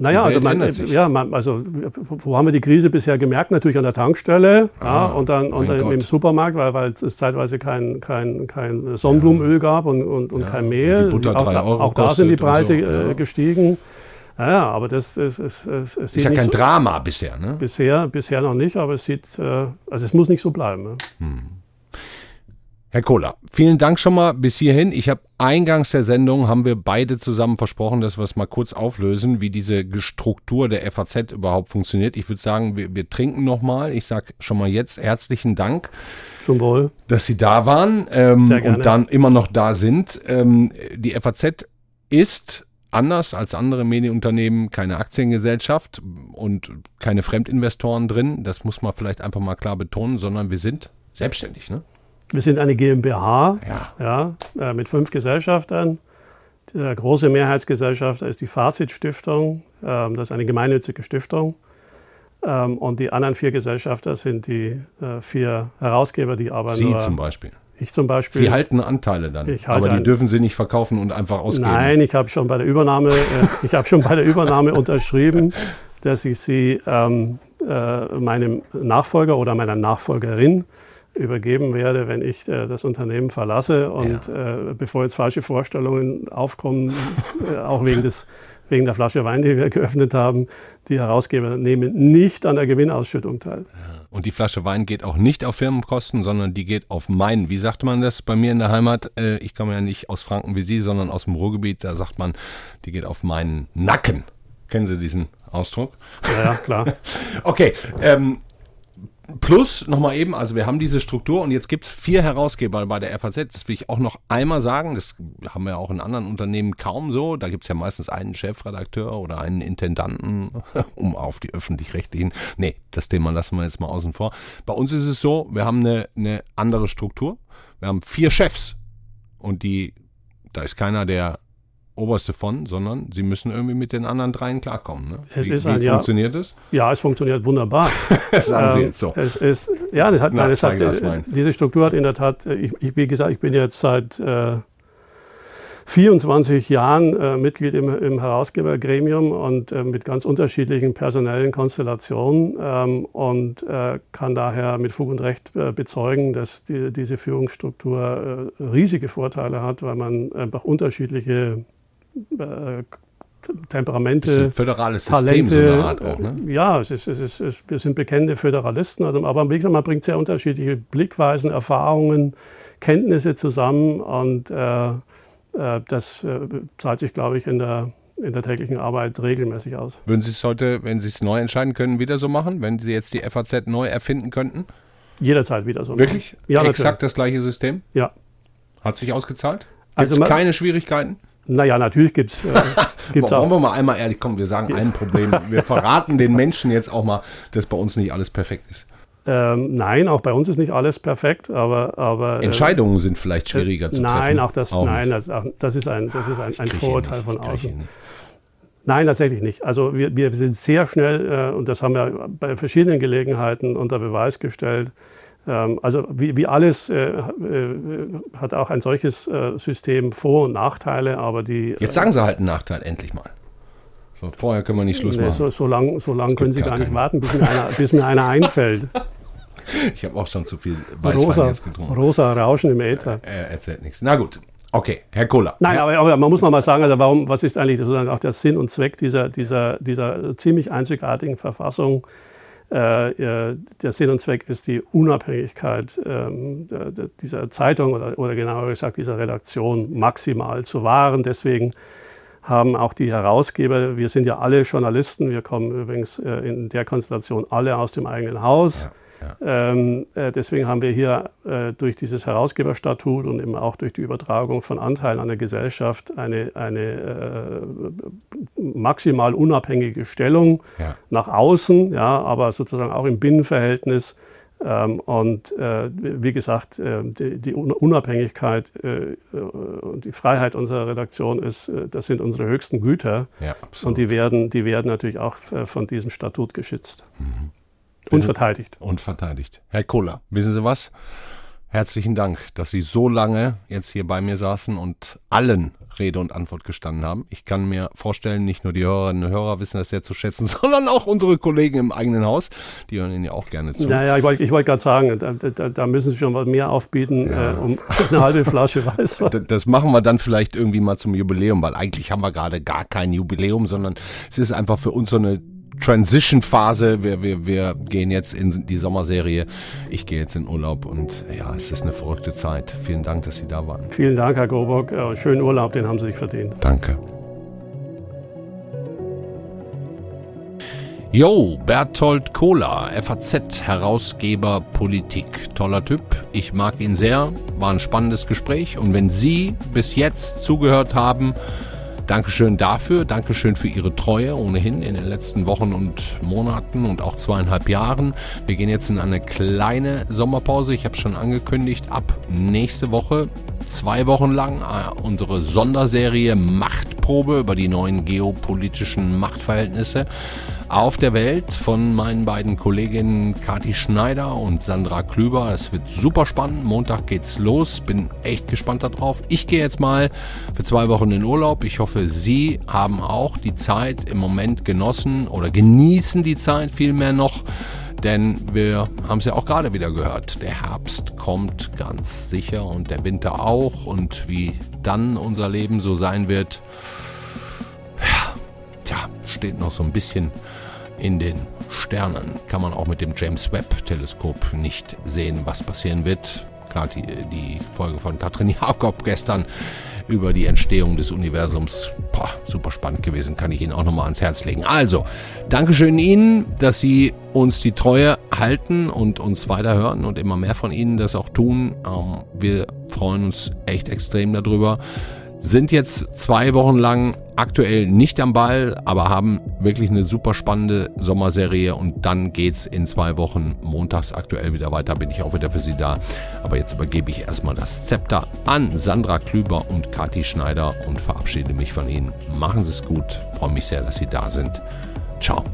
Naja, also, man, ja, man, also wo haben wir die Krise bisher gemerkt? Natürlich an der Tankstelle ah, ja, und dann, und dann im Supermarkt, weil, weil es zeitweise kein, kein, kein Sonnenblumenöl ja. gab und, und, und ja, kein Mehl. Und auch, auch da sind die Preise so, äh, gestiegen. Ja, aber das, das, das, das ist ja kein so, Drama bisher, ne? Bisher, bisher noch nicht, aber es sieht, äh, also es muss nicht so bleiben. Ne? Hm. Herr Kohler, vielen Dank schon mal bis hierhin. Ich habe eingangs der Sendung, haben wir beide zusammen versprochen, dass wir es mal kurz auflösen, wie diese Struktur der FAZ überhaupt funktioniert. Ich würde sagen, wir, wir trinken noch mal. Ich sage schon mal jetzt herzlichen Dank. Zum Wohl. Dass Sie da waren ähm, und dann immer noch da sind. Ähm, die FAZ ist anders als andere Medienunternehmen keine Aktiengesellschaft und keine Fremdinvestoren drin. Das muss man vielleicht einfach mal klar betonen, sondern wir sind selbstständig. Ne? Wir sind eine GmbH ja. Ja, äh, mit fünf Gesellschaftern. Der große Mehrheitsgesellschafter ist die Fazit Stiftung. Ähm, das ist eine gemeinnützige Stiftung. Ähm, und die anderen vier Gesellschafter sind die äh, vier Herausgeber, die aber Sie nur, zum Beispiel. Ich zum Beispiel. Sie halten Anteile dann, aber die dürfen Sie nicht verkaufen und einfach ausgeben. Nein, ich habe schon bei der Übernahme, äh, ich habe schon bei der Übernahme unterschrieben, dass ich sie ähm, äh, meinem Nachfolger oder meiner Nachfolgerin übergeben werde, wenn ich äh, das Unternehmen verlasse. Und ja. äh, bevor jetzt falsche Vorstellungen aufkommen, äh, auch wegen, des, wegen der Flasche Wein, die wir geöffnet haben, die Herausgeber nehmen nicht an der Gewinnausschüttung teil. Ja. Und die Flasche Wein geht auch nicht auf Firmenkosten, sondern die geht auf meinen. Wie sagt man das bei mir in der Heimat? Äh, ich komme ja nicht aus Franken wie Sie, sondern aus dem Ruhrgebiet. Da sagt man, die geht auf meinen Nacken. Kennen Sie diesen Ausdruck? Ja, ja klar. okay, ähm, Plus nochmal eben, also wir haben diese Struktur und jetzt gibt es vier Herausgeber bei der FAZ. Das will ich auch noch einmal sagen. Das haben wir auch in anderen Unternehmen kaum so. Da gibt es ja meistens einen Chefredakteur oder einen Intendanten, um auf die öffentlich-rechtlichen. Nee, das Thema lassen wir jetzt mal außen vor. Bei uns ist es so, wir haben eine, eine andere Struktur. Wir haben vier Chefs und die, da ist keiner, der oberste von, sondern sie müssen irgendwie mit den anderen dreien klarkommen. Ne? Es wie, ist ein, wie ja, funktioniert es? Ja, es funktioniert wunderbar. Sagen Sie jetzt so. Es ist, ja, das hat, nein, das hat, äh, diese Struktur hat in der Tat, äh, ich, ich, wie gesagt, ich bin jetzt seit äh, 24 Jahren äh, Mitglied im, im, Herausgebergremium und äh, mit ganz unterschiedlichen personellen Konstellationen ähm, und äh, kann daher mit Fug und Recht bezeugen, dass die, diese Führungsstruktur riesige Vorteile hat, weil man einfach unterschiedliche äh, Temperamente, föderales Talente, System so eine Art auch, ne? Ja, es ist, es ist, wir sind bekennende Föderalisten, also, aber wie gesagt, man bringt sehr unterschiedliche Blickweisen, Erfahrungen, Kenntnisse zusammen und äh, äh, das äh, zahlt sich, glaube ich, in der, in der täglichen Arbeit regelmäßig aus. Würden Sie es heute, wenn Sie es neu entscheiden können, wieder so machen, wenn Sie jetzt die FAZ neu erfinden könnten? Jederzeit wieder so. Wirklich? Ja, Exakt natürlich. das gleiche System? Ja. Hat sich ausgezahlt? Gibt es also keine Schwierigkeiten? Naja, natürlich gibt es. Äh, gibt's Wollen wir mal einmal ehrlich kommen, wir sagen ein Problem. Wir verraten den Menschen jetzt auch mal, dass bei uns nicht alles perfekt ist. Ähm, nein, auch bei uns ist nicht alles perfekt, aber. aber äh, Entscheidungen äh, sind vielleicht schwieriger äh, zu nein, treffen. Auch das, auch nein, das, das, ist ein, das ist ein, ein Vorurteil von außen. Nein, tatsächlich nicht. Also wir, wir sind sehr schnell, äh, und das haben wir bei verschiedenen Gelegenheiten unter Beweis gestellt, also wie, wie alles äh, äh, hat auch ein solches äh, System Vor- und Nachteile, aber die... Jetzt sagen Sie halt einen Nachteil, endlich mal. So, vorher können wir nicht Schluss machen. So, so lange so lang können Sie gar nicht warten, bis mir einer, bis mir einer einfällt. Ich habe auch schon zu viel Weißwein rosa, jetzt getrunken. Rosa Rauschen im Äther. Er erzählt nichts. Na gut. Okay, Herr Kohler. Nein, aber, aber, man muss noch mal sagen, also warum, was ist eigentlich sozusagen auch der Sinn und Zweck dieser, dieser, dieser ziemlich einzigartigen Verfassung? Äh, der Sinn und Zweck ist die Unabhängigkeit ähm, dieser Zeitung oder, oder genauer gesagt dieser Redaktion maximal zu wahren. Deswegen haben auch die Herausgeber, wir sind ja alle Journalisten, wir kommen übrigens äh, in der Konstellation alle aus dem eigenen Haus. Ja. Ja. Ähm, äh, deswegen haben wir hier äh, durch dieses Herausgeberstatut und eben auch durch die Übertragung von Anteilen an der Gesellschaft eine, eine äh, maximal unabhängige Stellung ja. nach außen, ja, aber sozusagen auch im Binnenverhältnis ähm, und äh, wie gesagt, äh, die, die, Unabhängigkeit äh, und die Freiheit unserer Redaktion ist, das sind unsere höchsten Güter. Ja, und die werden, die werden natürlich auch von diesem Statut geschützt. Mhm. Und verteidigt. Und verteidigt. Herr Kohler, wissen Sie was? Herzlichen Dank, dass Sie so lange jetzt hier bei mir saßen und allen Rede und Antwort gestanden haben. Ich kann mir vorstellen, nicht nur die Hörerinnen und Hörer wissen das sehr zu schätzen, sondern auch unsere Kollegen im eigenen Haus. Die hören Ihnen ja auch gerne zu. Naja, ich wollte wollt gerade sagen, da, da, da, müssen Sie schon was mehr aufbieten, ja. äh, um eine halbe Flasche Weißwein. Das machen wir dann vielleicht irgendwie mal zum Jubiläum, weil eigentlich haben wir gerade gar kein Jubiläum, sondern es ist einfach für uns so eine Transition-Phase. Wir, wir, wir gehen jetzt in die Sommerserie. Ich gehe jetzt in Urlaub und ja, es ist eine verrückte Zeit. Vielen Dank, dass Sie da waren. Vielen Dank, Herr Goburg. Schönen Urlaub, den haben Sie sich verdient. Danke. Jo, Berthold Kohler, FAZ-Herausgeber Politik. Toller Typ, ich mag ihn sehr, war ein spannendes Gespräch und wenn Sie bis jetzt zugehört haben, Dankeschön dafür, Dankeschön für Ihre Treue ohnehin in den letzten Wochen und Monaten und auch zweieinhalb Jahren. Wir gehen jetzt in eine kleine Sommerpause. Ich habe schon angekündigt, ab nächste Woche zwei Wochen lang äh, unsere Sonderserie Machtprobe über die neuen geopolitischen Machtverhältnisse auf der Welt von meinen beiden Kolleginnen Kati Schneider und Sandra Klüber. Es wird super spannend. Montag geht's los. Bin echt gespannt darauf. Ich gehe jetzt mal für zwei Wochen in Urlaub. Ich hoffe, Sie haben auch die Zeit im Moment genossen oder genießen die Zeit vielmehr noch. Denn wir haben es ja auch gerade wieder gehört. Der Herbst kommt ganz sicher und der Winter auch. Und wie dann unser Leben so sein wird, ja, tja, steht noch so ein bisschen in den Sternen. Kann man auch mit dem James Webb Teleskop nicht sehen, was passieren wird. Gerade die, die Folge von Katrin Jakob gestern über die Entstehung des Universums. Boah, super spannend gewesen, kann ich Ihnen auch nochmal ans Herz legen. Also, Dankeschön Ihnen, dass Sie uns die Treue halten und uns weiterhören und immer mehr von Ihnen das auch tun. Ähm, wir freuen uns echt extrem darüber sind jetzt zwei Wochen lang aktuell nicht am Ball, aber haben wirklich eine super spannende Sommerserie und dann geht's in zwei Wochen montags aktuell wieder weiter, bin ich auch wieder für Sie da. Aber jetzt übergebe ich erstmal das Zepter an Sandra Klüber und Kati Schneider und verabschiede mich von Ihnen. Machen Sie es gut, freue mich sehr, dass Sie da sind. Ciao.